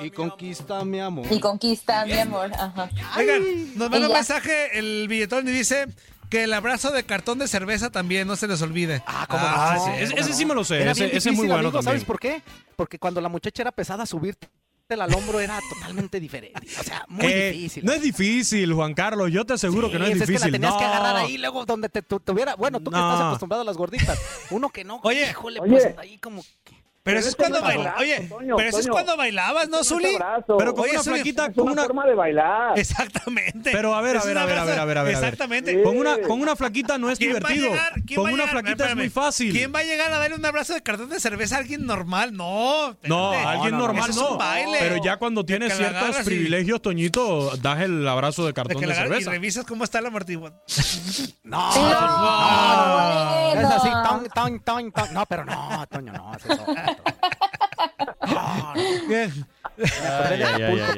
Y conquista mi amor. Y conquista mi amor. Ajá. Oigan, nos manda un mensaje el billetón y dice que el abrazo de cartón de cerveza también no se les olvide. Ah, ¿Cómo no? sí, ese- ese sí me lo sé, Era ese- es muy bueno amigo, ¿Sabes por qué? Porque cuando la muchacha era pesada, subirte al hombro era totalmente diferente. O sea, muy Eh, difícil. No es difícil, Juan Carlos. Yo te aseguro que no es Sí, difícil. Es que la tenías que No. agarrar ahí, luego donde te tu- tuviera. Bueno, tú que No. estás acostumbrado a las gorditas. Uno que no. Oye, híjole, oye. pues ahí como. Pero eso es cuando bailabas. Oye, pero eso es cuando bailabas, ¿no, Zuli? Pero con Oye, una Zuli, flaquita, con una forma de bailar. Exactamente. Pero a ver, a Es ver, un a ver, a ver, abrazo- a ver, a ver. a ver. Exactamente. Con una, con una flaquita no es ¿Quién va a divertido. llegar? ¿Quién Con va a una llegar? flaquita es Espérame. muy fácil. ¿Quién va a llegar a darle un abrazo de cartón de cerveza a alguien normal? No. No, alguien normal Eso es no. un baile. Pero ya cuando tienes que la ciertos agarras y- privilegios, Toñito, das el abrazo de De cartón que de, la agarras y cerveza. revisas cómo está la amortiguación. No, no, no, no, Es así, no. ton, ton, ton, ton. No, pero no, Toño, no. es eso. Bien.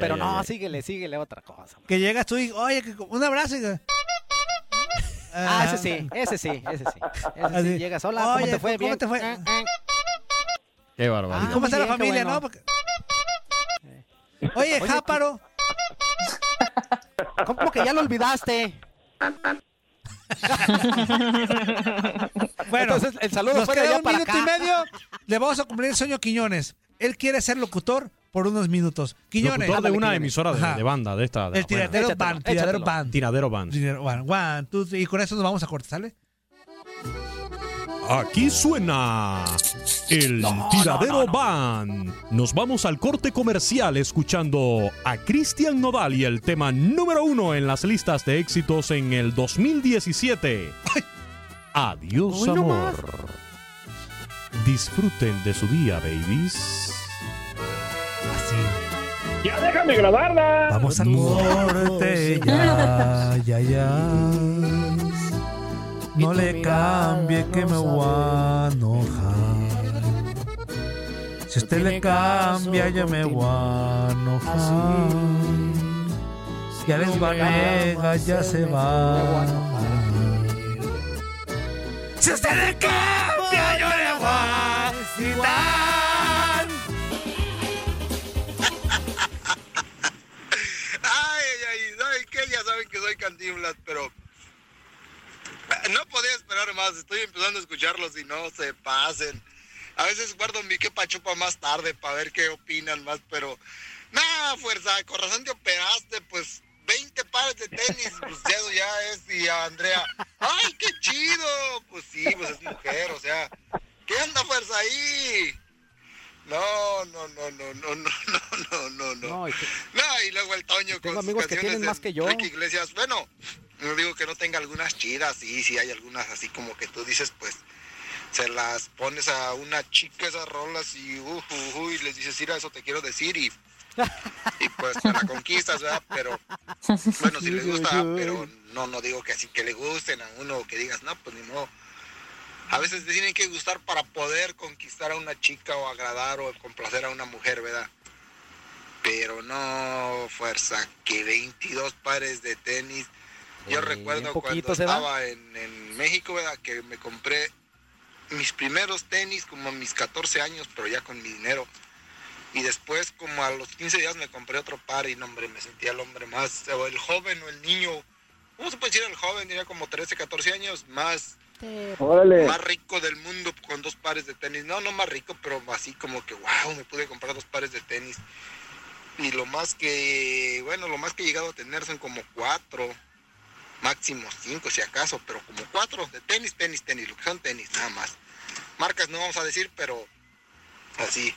Pero no, síguele, síguele otra cosa. Que llegas tú y, oye, que- un abrazo. y- Ah, ese sí, ese sí, ese sí. Ese sí, Así. llegas, hola, ¿cómo Oye, te fue? ¿cómo Bien. te fue? Eh, eh. Qué barbaridad. Ah, ¿Cómo está la bien, familia, bueno. no? Porque- Oye, Oye, Jáparo. ¿Cómo que ya lo olvidaste? Bueno, Entonces, el saludo nos queda un para minuto acá. y medio. Le vamos a cumplir el sueño Quiñones. Él quiere ser locutor por unos minutos. Quiñones. Locutor de una emisora de, de banda, de esta. de El tiradero band. Tiradero band. Tiradero Band. Tiradero band. One, two, three. Y con eso nos vamos a cortar, ¿sale? Aquí suena el Tiradero Band. Nos vamos al corte comercial escuchando a Cristian Nodal y el tema número uno en las listas de éxitos en el 2017. Adiós, Hoy amor. Disfruten de su día, babies. Ya déjame grabarla. Vamos al corte ya, ya, ya. No le cambie que me voy a enojar. Si usted le cambia, yo me voy a enojar. Y Alex Vanega ya se va. Si usted le cambia, yo le voy a quitar. Ay, ay, ¿saben qué? Ya saben que soy Cantinflas, pero no podía esperar más. Estoy empezando a escucharlos y no se pasen. A veces guardo mi que pachupa más tarde para ver qué opinan más, pero nada, fuerza, con razón te operaste, pues 20 pares de tenis, pues eso ya es. Y a Andrea, ¡ay, qué chido! Pues sí, pues es mujer, o sea, ¿qué anda fuerza ahí? No, no, no, no, no, no, no, no, no, no. No, y luego el Toño Tengo con sus amigos que tienen más que yo. Iglesias. Bueno, no digo que no tenga algunas chidas, sí, sí hay algunas así como que tú dices, pues se las pones a una chica esas rolas y uh, uh, uh, y les dices, mira, eso te quiero decir y, y pues te la conquistas, ¿verdad? Pero bueno, si les gusta, pero no, no digo que así que le gusten a uno que digas, no, pues ni modo. A veces te tienen que gustar para poder conquistar a una chica o agradar o complacer a una mujer, ¿verdad? Pero no, fuerza, que 22 pares de tenis. Yo Eh, recuerdo cuando estaba en, en México, ¿verdad? Que me compré mis primeros tenis como a mis 14 años, pero ya con mi dinero. Y después, como a los 15 días, me compré otro par y, no, hombre, me sentía el hombre más, o el joven o el niño ¿cómo se puede decir el joven? Tenía como 13, 14 años, más, Órale. más rico del mundo con dos pares de tenis. No, no más rico, pero así como que, wow, me pude comprar dos pares de tenis. Y lo más que, bueno, lo más que he llegado a tener son como cuatro, máximo cinco si acaso, pero como cuatro de tenis, tenis, tenis, lo que son tenis, nada más. Marcas no vamos a decir, pero así.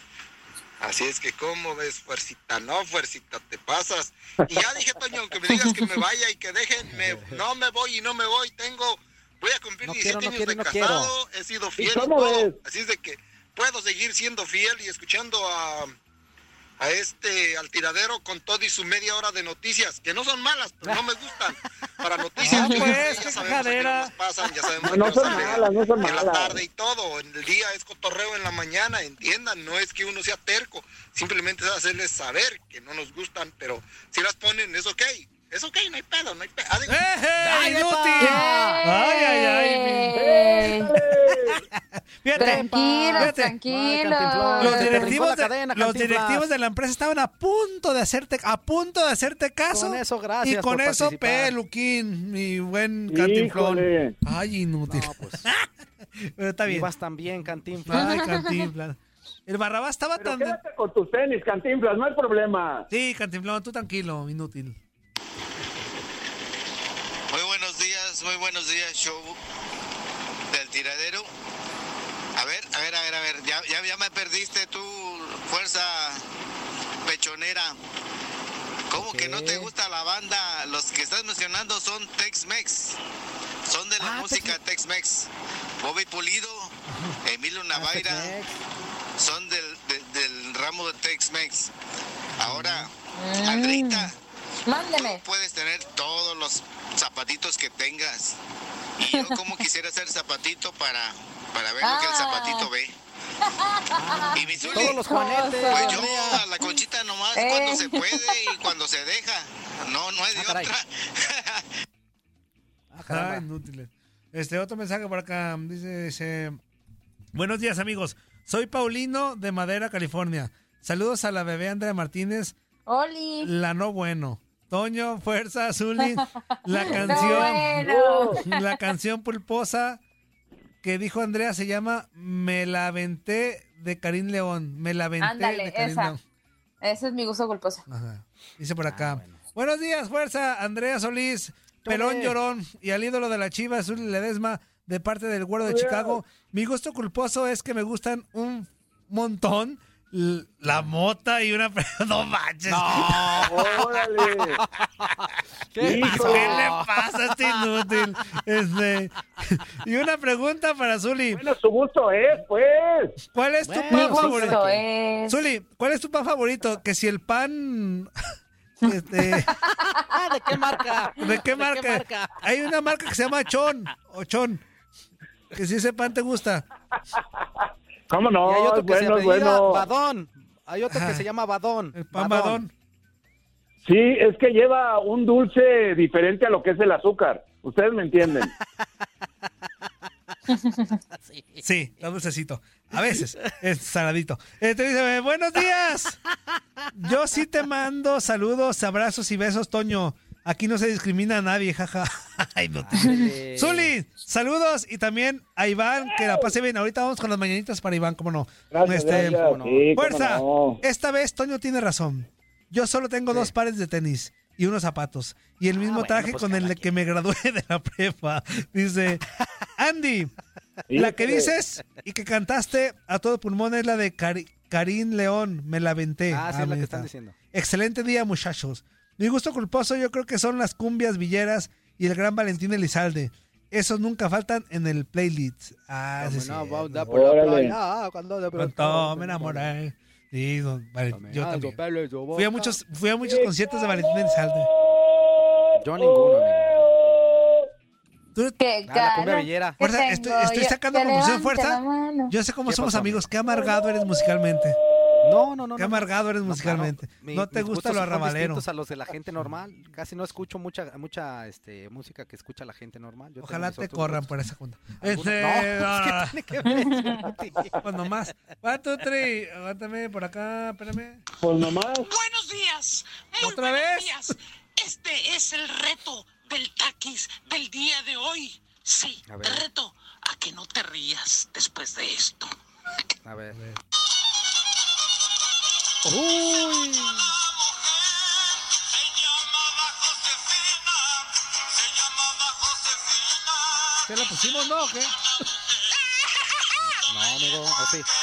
Así es que, ¿cómo ves, fuercita? No, fuercita, te pasas. Y ya dije, Toño, que me digas que me vaya y que dejen, me, no me voy y no me voy. Tengo, voy a cumplir No 17 quiero, no años quiero, de casado, he sido ¿Y fiel y todo. ves? Así es de que puedo seguir siendo fiel y escuchando a, a este, al tiradero con todo y su media hora de noticias, que no son malas, pero no me gustan. Para noticias, Ah, yo pues, sé, qué ya sabemos a qué cajadera. nos pasan, ya sabemos No, no qué son sale malas, no son en la tarde y todo. En el día es cotorreo en la mañana, entiendan, no es que uno sea terco, simplemente es hacerles saber que no nos gustan, pero si las ponen es ok, es ok, no hay pedo, no hay pedo. Adiós. ¡Eh, inútil! ¡Ay, ay, ay! Fíjate, Tranquilos, fíjate. tranquilos. Los directivos, la de, cadena, los Cantinflas. directivos de la empresa estaban a punto de hacerte, a punto de hacerte caso. Con eso, gracias Y con por eso, participar. Peluquín, mi buen cantinflón. Híjole. Ay, inútil. No, pues. Pero está bien. Ibas tan bien, Cantinflas. Ay, cantinflas. El Barrabás estaba Pero tan... quédate con tus tenis, Cantinflas, no hay problema. Sí, cantinflón, tú tranquilo, inútil. Muy buenos días, muy buenos días, show tiradero. A ver, a ver, a ver, a ver, ya, ya, ya me perdiste tu fuerza pechonera. ¿Cómo que no te gusta la banda? Los que estás mencionando son Tex-Mex. Son de la Ah, música Tex-Mex. Bobby Pulido, Emilio Navaira, son del, de- del ramo de Tex-Mex. Ahora, Mm. Andreita, Mándeme. puedes tener todos los zapatitos que tengas. Y yo como quisiera ser zapatito para, para ver lo que el Ah. zapatito ve. Y mi Zuli, Todos los juanetes. pues yo a la conchita nomás Eh. cuando se puede y cuando se deja. No, no hay de Ah, otra. Ah, caramba. Ay, inútiles. Este otro mensaje por acá. Dice, dice, buenos días amigos. Soy Paulino de Madera, California. Saludos a la bebé Andrea Martínez, Oli. la no bueno. Toño, fuerza, Zuli, la No, canción, bueno. la canción pulposa que dijo Andrea se llama Me la aventé de Karim León. Me la aventé Ándale, de Karim esa. León. Ese es mi gusto culposo. Ajá. Dice por acá. Ah, bueno. Buenos días, fuerza, Andrea Solís, Pelón Llorón y al ídolo de la Chiva, Zuli Ledesma, de parte del Güero de Chicago. Mi gusto culposo es que me gustan un montón la mota y una... No manches. Órale. ¿Qué pasó? ¿Qué le pasa a este inútil? Este, y una pregunta para Zuli. Bueno, su gusto es, pues. ¿Cuál es tu Bueno, Mi pan favorito? es. Zuli, ¿cuál es tu pan favorito? Que si el pan... Este, Ah, ¿De qué marca? ¿De qué marca? Hay una marca que se llama Chon o Chon. Que si ese pan te gusta. ¿Cómo Y no? hay otro que se bueno, apellida bueno. Badón. Hay otro que se llama Badón. El pan badón. Sí, es que lleva un dulce diferente a lo que es el azúcar. Ustedes me entienden. Sí, está dulcecito. A veces es saladito. Eh, te dice, buenos días. Yo sí te mando saludos, abrazos y besos, Toño. Aquí no se discrimina a nadie, jaja. Ay, no te... Ándale. Zuli, saludos y también a Iván, que la pase bien. Ahorita vamos con las mañanitas para Iván, cómo no. Gracias, Este, gracias. cómo no. Sí, cómo Fuerza, no. esta vez Toño tiene razón. Yo solo tengo dos pares de tenis y unos zapatos y el mismo bueno, traje pues con el que me gradué de la prepa. Dice, Andy, la que dices y que cantaste a todo pulmón es la de Cari- Karim León, me la venté. Ah, sí, es la que está. están diciendo. Excelente día, muchachos. Mi gusto culposo yo creo que son las cumbias villeras y el gran Valentín Elizalde. Esos nunca faltan en el playlist. Ah, sí, sí. Caminaba onda por la Órale. playa, cuando de Pronto me enamoré. Sí, don- vale, yo también. Fui a muchos, fui a muchos conciertos de Valentín Elizalde. Yo ninguno, amigo. Tú- Que Ah, la cumbia villera. que Fuerza, tengo estoy, estoy yo. sacando conclusión, fuerza. Yo sé cómo ¿Qué somos pasó, amigos. amigo? Qué amargado eres musicalmente. No, no, no. Qué no. amargado eres No, musicalmente. mi- no te mis gusta lo arrabalero. a los de la gente normal. Casi no escucho mucha mucha este, música que escucha la gente normal. Yo Ojalá te corran gustos. por esa junta. Este, No, no, no, es que tiene que ver eso. Pues nomás. One, two, three. Aguántame por acá, espérame. Pues nomás. Buenos días. Muy ¿Otra buenos vez? días. Este es el reto papel taquis del día de hoy. Sí, te reto a que no te rías después de esto. A ver. Uy. ¿Qué la pusimos, no? o ¿Qué? No, amigo, o sí.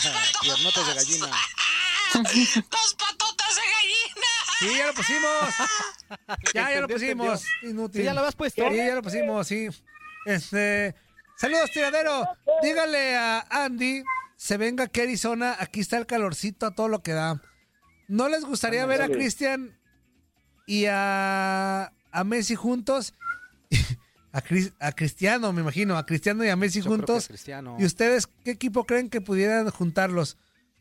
Piernotas de gallina. Sí, ya lo pusimos. Ya, ya lo pusimos. Inútil. Sí, ya lo habías puesto. Sí, ya lo pusimos, sí. Este. Saludos, tiradero. Dígale a Andy, se venga aquí a Arizona. Aquí está el calorcito a todo lo que da. ¿No les gustaría ver a. Cristian y a, a Messi juntos? A, Cris- a Cristiano, me imagino, a Cristiano y a Messi Yo creo que juntos. Cristiano. ¿Y ustedes qué equipo creen que pudieran juntarlos?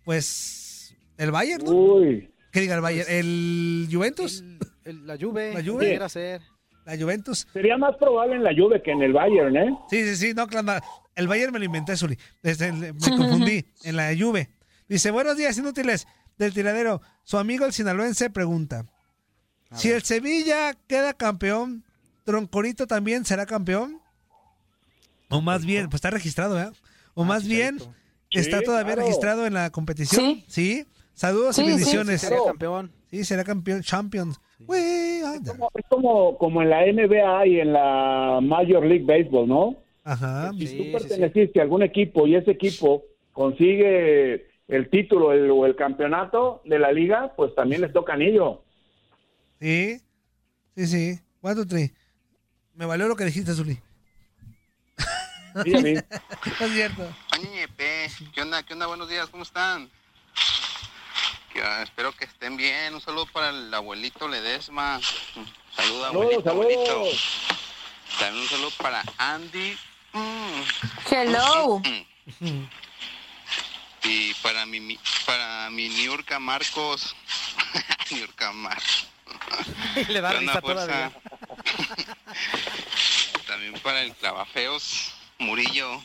Pues el Bayern, ¿no? Uy. ¿Qué diga el Bayern? ¿El Juventus? El- la Juve. La Juve. pudiera ser. La Juventus. Sería más probable en la Juve que en el Bayern, ¿eh? Sí, sí, sí, no, claro. El Bayern me lo inventé, Zuli. Desde el- me confundí en la Juve. Dice, buenos días, inútiles del tiradero. Su amigo el sinaloense pregunta, si el Sevilla queda campeón, ¿Troncorito también será campeón? O más bien, pues está registrado, ¿eh? O más bien, ¿está Sí, todavía claro. registrado en la competición? Sí. Saludos y Sí, sí, bendiciones. sí, será campeón. Sí, será campeón, Champions. We are the- Es como, como en la NBA y en la Major League Baseball, ¿no? Ajá. Si tú perteneciste a algún equipo y ese equipo consigue el título el- o el campeonato de la liga, pues también les toca anillo. Sí, sí, sí. Two, three. Me valió lo que dijiste, Zuli. Sí, a mí. es cierto. ¿qué onda? ¿Qué onda? Buenos días, ¿cómo están? Que, ah, espero que estén bien. Un saludo para el abuelito Ledesma. Saludos, abuelito, saludos. abuelito. También un saludo para Andy. Mm. Hello. Y para mi, mi- para mi Niurka Marcos. Niurka Marcos. Le da ¿Qué onda, risa fuerza? todavía. También para el Clavafeos Murillo.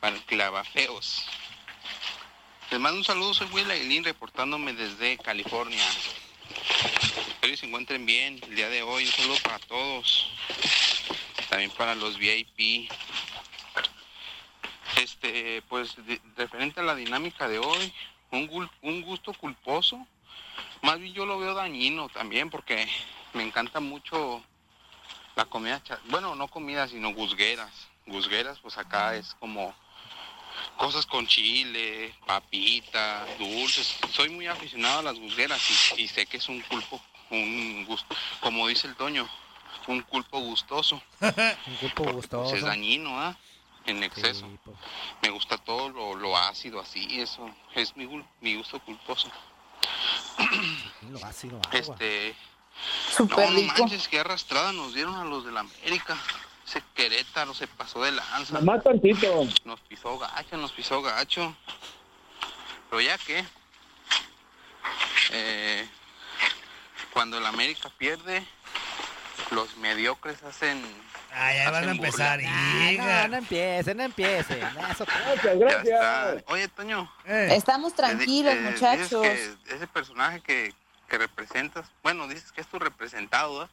Para el Clavafeos. Les mando un saludo, soy Will Ailín reportándome desde California. Espero que se encuentren bien el día de hoy. Un saludo para todos. También para los VIP. Este, pues referente a la dinámica de hoy, un, un gusto culposo. Más bien yo lo veo dañino también porque me encanta mucho la comida, bueno, no comida, sino guzgueras. Guzgueras, pues acá es como cosas con chile, papita, dulces. Soy muy aficionado a las guzgueras y, y sé que es un culpo, un gusto, como dice el Toño, un culpo gustoso. Un culpo Pues gustoso. es dañino, ¿ah? En exceso. Me gusta todo lo, lo ácido así, eso es mi, mi gusto culposo. Lo ácido, agua. Este. Súper no, no manches, qué arrastrada nos dieron a los de la América. Ese Querétaro se pasó de lanza. Nomás tantito. Nos pisó gacho, nos pisó gacho. Pero ya que. eh, cuando el América pierde, los mediocres hacen. Ay, ya van a empezar. burla. No, no empiecen, no empiecen. Eso- Ya está. Oye, Toño. Estamos tranquilos, Eh, muchachos. que ese personaje que, que representas, bueno, dices que es tu representado, ¿eh?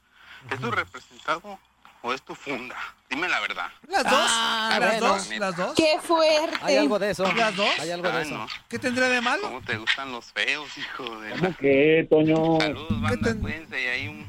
¿es tu representado o es tu funda? Dime la verdad. Las dos, Ah, las bueno. dos, las dos. Qué fuerte. Hay algo de eso. Las dos. Hay algo de Ay, eso. no. ¿Qué tendrá de malo? ¿Cómo te gustan los feos, hijo de ¿Cómo la... que, Toño? Saludos, banda, cuídense, y ahí un,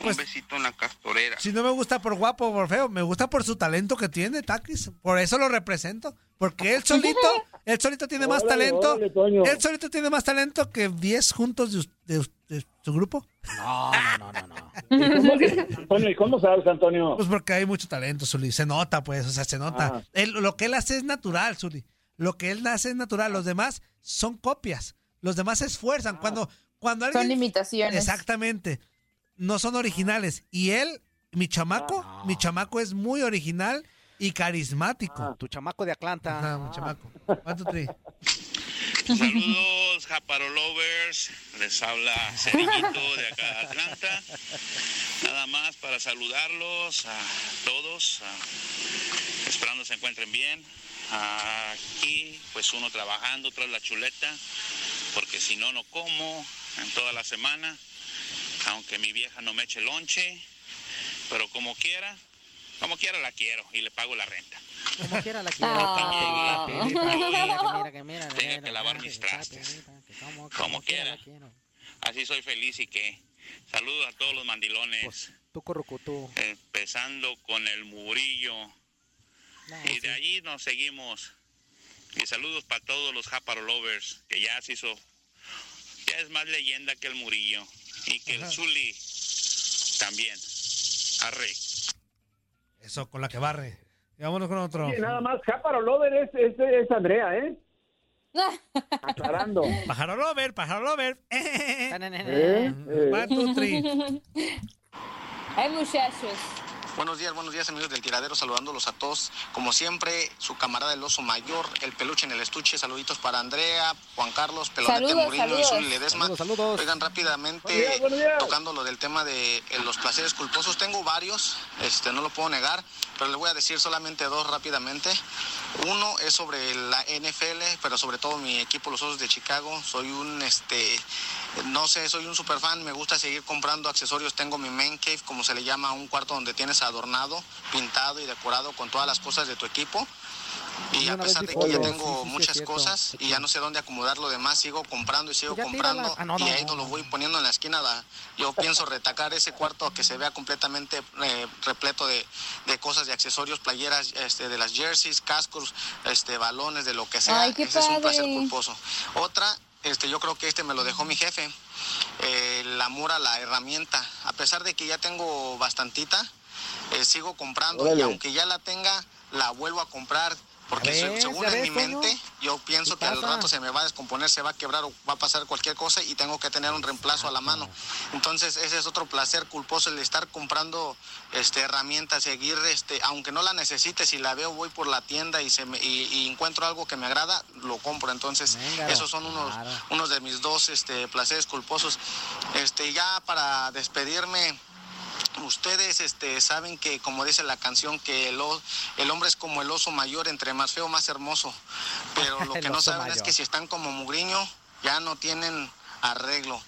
un Pues besito en la castorera. Si no me gusta por guapo o por feo, me gusta por su talento que tiene, Takis. Por eso lo represento. Porque él solito, él solito tiene más Órale, talento. órale, él solito tiene más talento que 10 juntos de, de de su grupo. No, no, no, no. no. ¿Y cómo, Antonio, ¿y cómo sabes, Antonio? Pues porque hay mucho talento, Zuli. Se nota, pues, o sea, se nota. Ah. Él- lo que él hace es natural, Zuli. Lo que él hace es natural. Los demás son copias. Los demás se esfuerzan. Cuando, cuando alguien... Son imitaciones. Exactamente. No son originales. Y él, mi chamaco, mi chamaco es muy original y carismático. Tu chamaco de Atlanta. Ajá, mi chamaco. One, two, three. Saludos, Japaro Lovers. Les habla Cerillito de acá de Atlanta. Nada más para saludarlos a todos. a- esperando encuentren bien. Aquí, pues uno trabajando tras la chuleta, porque si no, no como en toda la semana. Aunque mi vieja no me eche lonche, pero como quiera, como quiera la quiero y le pago la renta. Como quiera la quiero. Ah. papi, mira, que mira, que lavar mis trastes. como- Como quiera. quiero. Así soy feliz y que. Saludos a todos los mandilones. Tú corrucutú. Empezando con el Murillo. y de allí nos seguimos. Y saludos para todos los Jáparo Lovers, que ya se hizo. Ya es más leyenda que el Murillo. Y que el Ajá. Zuli también. Arre. Eso, con la que barre. Y vámonos con otro. Oye, nada más, Jáparo Lover es, es, es Andrea, ¿eh? Aclarando. Pájaro Lover, pájaro Lover. ¿Eh? One, two, three. Ay, muchachos. Buenos días, buenos días amigos del tiradero, saludándolos a todos. Como siempre, su camarada el oso mayor, el peluche en el estuche, saluditos para Andrea, Juan Carlos, Pelonete saludos. y Zuli Ledesma. Saludos, saludos. Oigan rápidamente, Buenos días, buenos días. tocando lo del tema de eh, los placeres culposos, tengo varios, este, no lo puedo negar, pero les voy a decir solamente dos rápidamente. Uno es sobre la NFL, pero sobre todo mi equipo, los Osos de Chicago. Soy un, este, no sé, soy un super fan, me gusta seguir comprando accesorios. Tengo mi main cave, como se le llama, un cuarto donde tienes adornado, pintado y decorado con todas las cosas de tu equipo. Y a pesar de que ya tengo muchas cosas y ya no sé dónde acomodar lo demás, sigo comprando y sigo Ya comprando. Ah, y ahí no, lo voy poniendo en la esquina. yo pienso retacar ese cuarto a que se vea completamente eh, repleto de, de cosas, de accesorios, playeras este, de las jerseys, cascos, este, balones, de lo que sea. Ay, qué Ese es un placer culposo. Otra, este, yo creo que este me lo dejó mi jefe, eh, el amor a la herramienta. A pesar de que ya tengo bastantita, eh, sigo comprando y aunque ya la tenga, la vuelvo a comprar. Porque según en ves, mi mente, yo pienso ¿Qué que al rato se me va a descomponer, se va a quebrar o va a pasar cualquier cosa y tengo que tener un reemplazo a la mano. Entonces ese es otro placer culposo el estar comprando este herramientas, seguir este, aunque no la necesite, si la veo voy por la tienda y se me, y, y encuentro algo que me agrada, lo compro. Entonces Venga, esos son unos claro. unos de mis dos este placeres culposos. Este ya para despedirme Ustedes este, saben que, como dice la canción, que el, o- el hombre es como el oso mayor, entre más feo, más hermoso. Pero lo que no saben es que si están como mugriño, ya no tienen arreglo.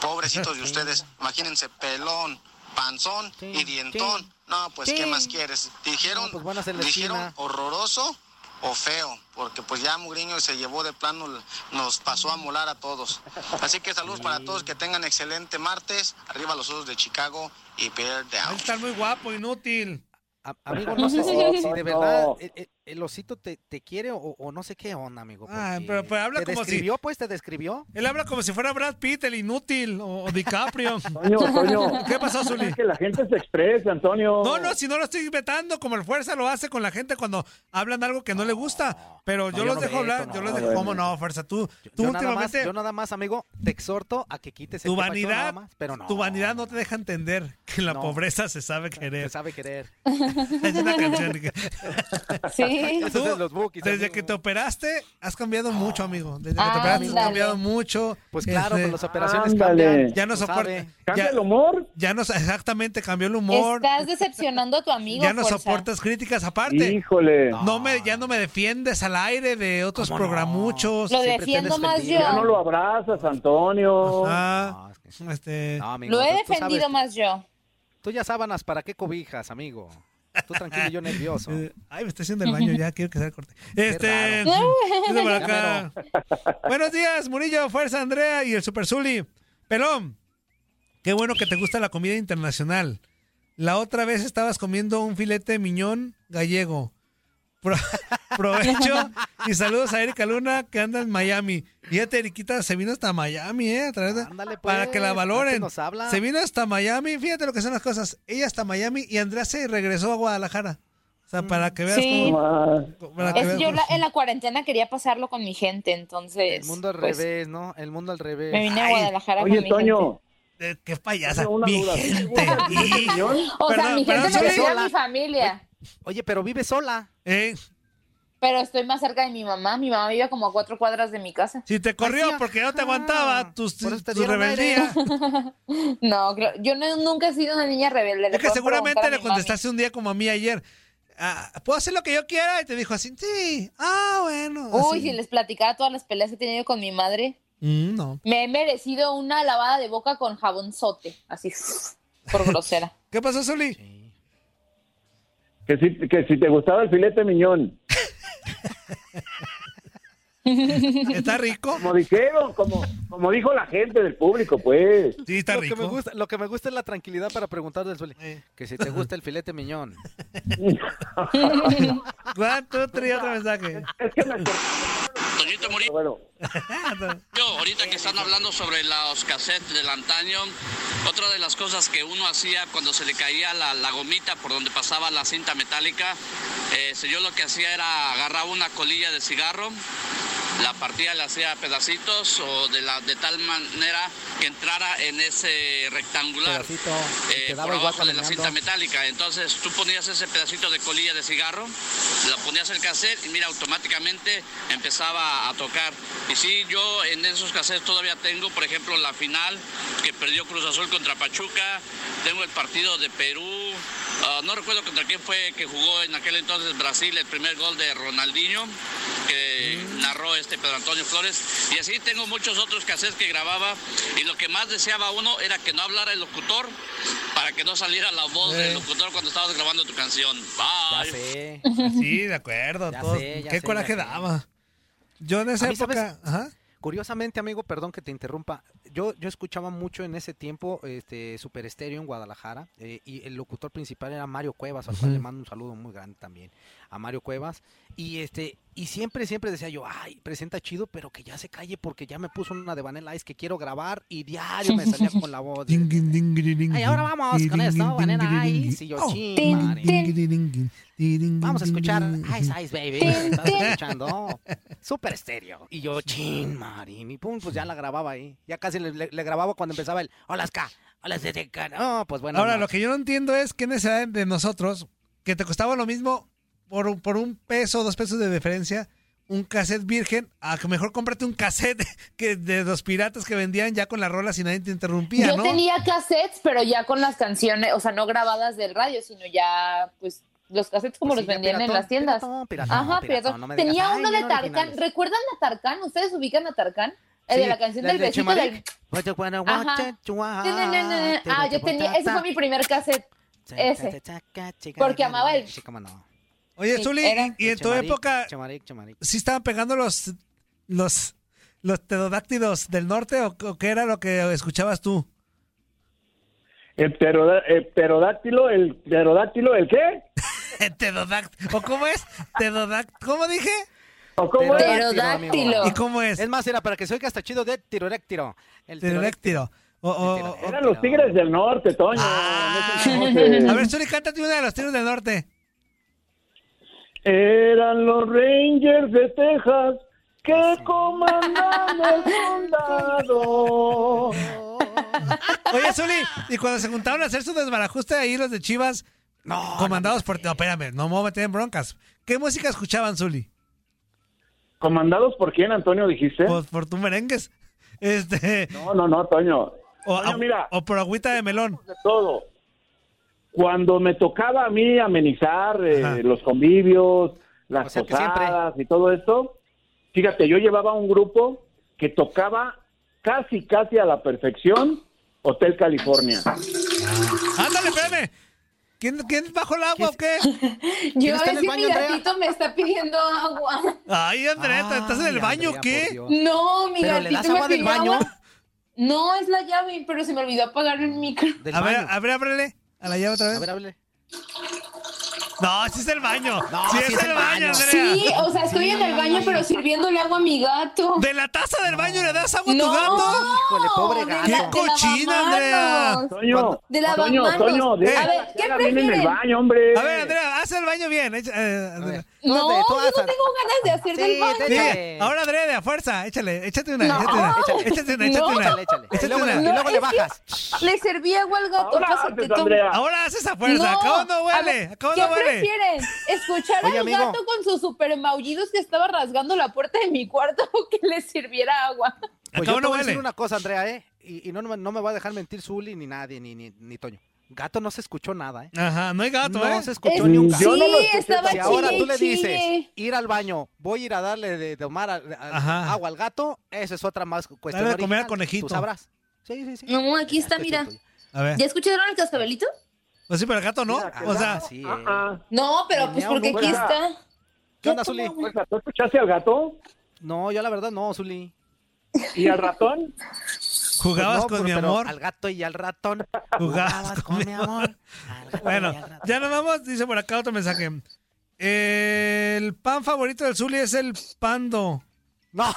Pobrecitos de ustedes, imagínense, pelón, panzón Sí, y dientón. sí. No, pues, Sí. ¿qué más quieres? Dijeron, No, pues, dijeron esquina. horroroso o feo, porque pues ya Mugriño se llevó de plano, nos pasó a molar a todos. Así que saludos para todos, que tengan excelente martes, arriba los osos de Chicago y Bear Down. está muy guapo, inútil. A- amigo, no sé si, si de verdad el, el- el osito te, te quiere o, o no sé qué onda, amigo. Ah, porque pero- pero habla ¿Te como si- describió, pues? ¿Te describió? Él habla como si fuera Brad Pitt, el inútil, o, o DiCaprio. Toño, Toño. ¿Qué pasó, Zuli? Es que la gente se exprese, Antonio. No, no, si no lo estoy vetando, como el Fuerza lo hace con la gente cuando hablan algo que no le gusta. Pero No, yo yo los no dejo hablar, no. yo los dejo. bueno. ¿Cómo no, Fuerza? Tú, tú Yo nada, más, últimamente, yo nada más, amigo, te exhorto a que quites el tu nada vanidad, más, pero no. tu vanidad no te deja entender que la No. pobreza se sabe querer. sabe querer. Es una canción. Sí. Los bookies, desde amigo. que te operaste, has cambiado mucho, amigo. Desde que te operaste, has cambiado mucho. Pues claro, Este, con las operaciones ándale. cambian. ya no soporta. ¿Cambia el humor? ya no, exactamente, cambió el humor. Estás decepcionando a tu amigo, Ya no Fuerza. soportas críticas aparte. Híjole. No me, ya no me defiendes al aire de otros ¿Cómo no? programuchos. Lo Siempre defiendo más yo. Ya no lo abrazas, Antonio. Ah, No, es que- este, no, amigo, Lo he defendido sabes- más yo. Tú ya sábanas, ¿para qué cobijas, amigo? Tú tranquilo, yo nervioso. eh, ay, me estoy haciendo el baño ya, quiero que sea el corte. Este, dice por acá. Buenos días, Murillo, Fuerza Andrea y el Super Zuli. Pelón, qué bueno que te gusta la comida internacional. La otra vez estabas comiendo un filete de miñón gallego. Pro- provecho y saludos a Erika Luna que anda en Miami. Fíjate, Eriquita se vino hasta Miami, ¿eh? A través de- Ándale, para pues, que la antes valoren. nos habla. Se vino hasta Miami, fíjate lo que son las cosas. Ella hasta Miami y Andrea se regresó a Guadalajara. O sea, para que veas Sí. cómo- para que Es, veas yo la- en la cuarentena quería pasarlo con mi gente, entonces. El mundo al pues, revés, ¿no? El mundo al revés. Me vine a Ay, Guadalajara Oye, con mi Toño. Eh, qué payasa. Mi gente. O sea, mi gente me a mi familia. Oye, pero vive sola. Eh, Pero estoy más cerca de mi mamá. Mi mamá vive como a cuatro cuadras de mi casa. si te corrió Ay, sí, porque no te aguantaba tus, tu rebeldía. No, yo no- nunca he sido una niña rebelde. le Es que seguramente le mami. contestaste un día como a mí ayer. ah, ¿puedo hacer lo que yo quiera? Y te dijo así, sí, ah, bueno. Uy, así. si les platicara todas las peleas que he tenido con mi madre, Mm, no. me he merecido una lavada de boca con jabonzote, así, por grosera. ¿Qué pasó, Zuli? Que si, que si te gustaba el filete miñón. ¿Está rico? Como dijeron, como, como dijo la gente del público, pues. Sí, está lo rico. Que me gusta, lo que me gusta es la tranquilidad para preguntar del Zuli. Que si te gusta el filete miñón. ¿Cuánto? Tres, otro mensaje. Es que me Toñito Murillo. Bueno, Yo, ahorita que están hablando sobre los cassettes del antaño, otra de las cosas que uno hacía cuando se le caía la, la gomita por donde pasaba la cinta metálica, eh, yo lo que hacía era agarrar una colilla de cigarro, la partía, le hacía pedacitos o de, la, de tal manera que entrara en ese rectangular Pedacito, eh, por abajo de la cinta metálica. Entonces tú ponías ese pedacito de colilla de cigarro, la ponías el cassette y mira, automáticamente empezaba a tocar. Y sí, yo en esos cassettes todavía tengo, por ejemplo, la final que perdió Cruz Azul contra Pachuca, tengo el partido de Perú, ah, no recuerdo contra quién fue que jugó en aquel entonces Brasil, el primer gol de Ronaldinho, que narró este Pedro Antonio Flores. Y así tengo muchos otros cassettes que grababa y lo que más deseaba uno era que no hablara el locutor para que no saliera la voz Eh. del locutor cuando estabas grabando tu canción. Ya Bye. sé. Sí, de acuerdo. Ya todo. sé, ya Qué sé, coraje ya sé. daba. Yo en esa época. Ajá. Curiosamente, amigo, perdón que te interrumpa. Yo, yo escuchaba mucho en ese tiempo este Super Estéreo en Guadalajara eh, y el locutor principal era Mario Cuevas, al cual le mando un saludo muy grande también a Mario Cuevas. Y este y siempre, siempre decía yo, ay, presenta chido, pero que ya se calle porque ya me puso una de Vanilla Ice que quiero grabar y diario me salía con la voz. Ay, ahora vamos con esto, Vanilla Ice. Y yo, oh, chin, ding, madre. ding, ding, ding, ding, ding, Vamos a escuchar Ice. Ice Baby. ¿Estás escuchando? Super estéreo. Y yo, chin, Marín. Y pum, pues ya la grababa ahí. Ya casi le, le- le grababa cuando empezaba el Hola, Ska. Hola, Zeteca. No, pues bueno. Ahora, no. lo que yo no entiendo es qué necesidad de nosotros, que te costaba lo mismo por, un- por un peso, dos pesos de diferencia, un cassette virgen, a que mejor cómprate un cassette que de los piratas que vendían ya con las rolas y nadie te interrumpía, Yo ¿no? tenía cassettes, pero ya con las canciones, o sea, no grabadas del radio, sino ya, pues, los cassettes como Pues los sí, vendían en las tiendas. piratón, piratón, Ajá, piratón, no tenía "Ay, uno de Tarkan. originales". ¿Recuerdan a Tarkan? ¿Ustedes ubican a Tarkan? El de la canción del de besito del... Ah, yo tenía, ese fue mi primer cassette. Ese. Porque amaba el... Sí, cómo no. Oye, Sí, Zuli, y, en tu época, Chemaric, Chemaric. ¿sí estaban pegando los, los, los pterodáctilos del norte o, o qué era lo que escuchabas tú? el pteroda- el pterodáctilo, el pterodáctilo, ¿el qué? Pterodáctilo. ¿O cómo es? Pterodáctilo. ¿Cómo dije? ¿O cómo es? Pterodáctilo. ¿Y cómo es? Es más, era para que se oiga hasta chido de tiroréctiro. El Pterodáctilo. O- Eran los tigres del norte, Toño. Ah. A ver, Zuli, cántate una de los tiros del norte. Eran los Rangers de Texas que comandan el condado. Oye, Zuli, y cuando se juntaron a hacer su desbarajuste ahí los de Chivas, comandados por... No, espérame, no me voy a meter en broncas. ¿Qué música escuchaban, Zuli? ¿Comandados por quién, Antonio, dijiste? Por, por tu merengues. Este... No, no, no, Toño. O, Toño, mira. o por agüita de melón. de todo. Cuando me tocaba a mí amenizar eh, los convivios, las O sea siempre. y todo esto, fíjate, yo llevaba un grupo que tocaba casi, casi a la perfección Hotel California. Ándale, espérame. ¿Quién, quién bajó el agua o qué? Yo a ver si mi Andrea? gatito me está pidiendo agua. Ay, Andrea, ¿estás en el Ay, baño o qué? No, mi ¿Pero le gatito das me agua del pidió baño? agua. No, es la llave, pero se me olvidó apagar el micro. Del A ver, a ver, ábrele. A la llave otra vez. A ver, hable. No, sí es el baño. No, sí, sí es, el baño, Andrea. Sí, o sea, estoy en el baño, pero sirviéndole agua a mi gato. ¿De la taza del baño le das agua a tu No, gato? Híjole, pobre de gato. ¡Qué de cochina. Andrea! Toño, De la Toño. Toño, A deja ver, ¿qué bien en el prefieren? baño, hombre. A ver, Andrea, haz el baño bien. eh. No, yo no tengo ganas de hacer Sí, del baño. Sí, ahora Andrea, de a fuerza, échale, échate una, No. échate una, échate una, échate No. una. Échale, échale. Y Échate luego, una. y luego le es bajas. Le serví agua al gato. Ahora haces. Andrea. Ahora haces a fuerza, acá no a huele, ¿Qué no huele. Prefieren? ¿Escuchar Oye, al amigo. gato con sus super maullidos que estaba rasgando la puerta de mi cuarto o que le sirviera agua? Pues Acá yo te no voy a decir una cosa, Andrea, ¿eh? Y, y no, no me va a dejar mentir Zuli ni nadie, ni, ni, ni Toño. Gato no se escuchó nada, ¿eh? Ajá, no hay gato, no ¿eh? se escuchó Es- ni un sí, gato. estaba Si ahora chille, tú le dices, ir al baño, voy a ir a darle de tomar a- a- Ajá. agua al gato, esa es otra más cuestión Dale de comer al conejito. Tú sabrás. Sí, sí, sí. No, aquí está, mira. A ver. ¿Ya escucharon el cascabelito? Pues sí, pero el gato no. O sea, Sí, Ah, No, pero pues porque aquí está. ¿Qué onda, Zuli? ¿Tú escuchaste al gato? No, yo la verdad no, Zuli. ¿Y al ratón? jugabas Pues no, con mi amor. Al gato y al ratón. Jugabas con mi amor. Bueno, ya nos vamos. Dice por acá otro mensaje. El pan favorito del Zuli es el pando. No.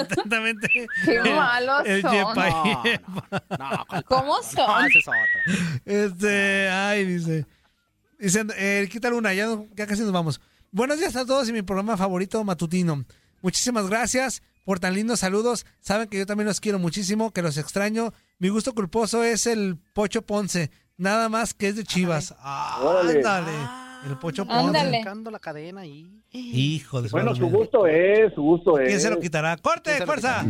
Atentamente. Qué el- malos el son. yepa No, yepa. ¿Cómo No, son? esa es otra. Este, ay, dice. Dice, eh, quita luna, ya, ya casi nos vamos. Buenos días a todos y mi programa favorito matutino. Muchísimas gracias por tan lindos saludos. Saben que yo también los quiero muchísimo, que los extraño. Mi gusto culposo es el Pocho Ponce, nada más que es de Chivas. Ándale. El Pocho Ponce. Sacando la cadena ahí. Hijo de su Bueno, su gusto es, su gusto es. ¿Quién se lo quitará? ¡Corte, ¿Quién se lo fuerza!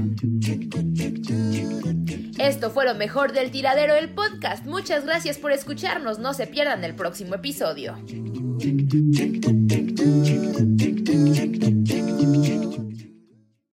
Esto fue lo mejor del tiradero del podcast. Muchas gracias por escucharnos. No se pierdan el próximo episodio.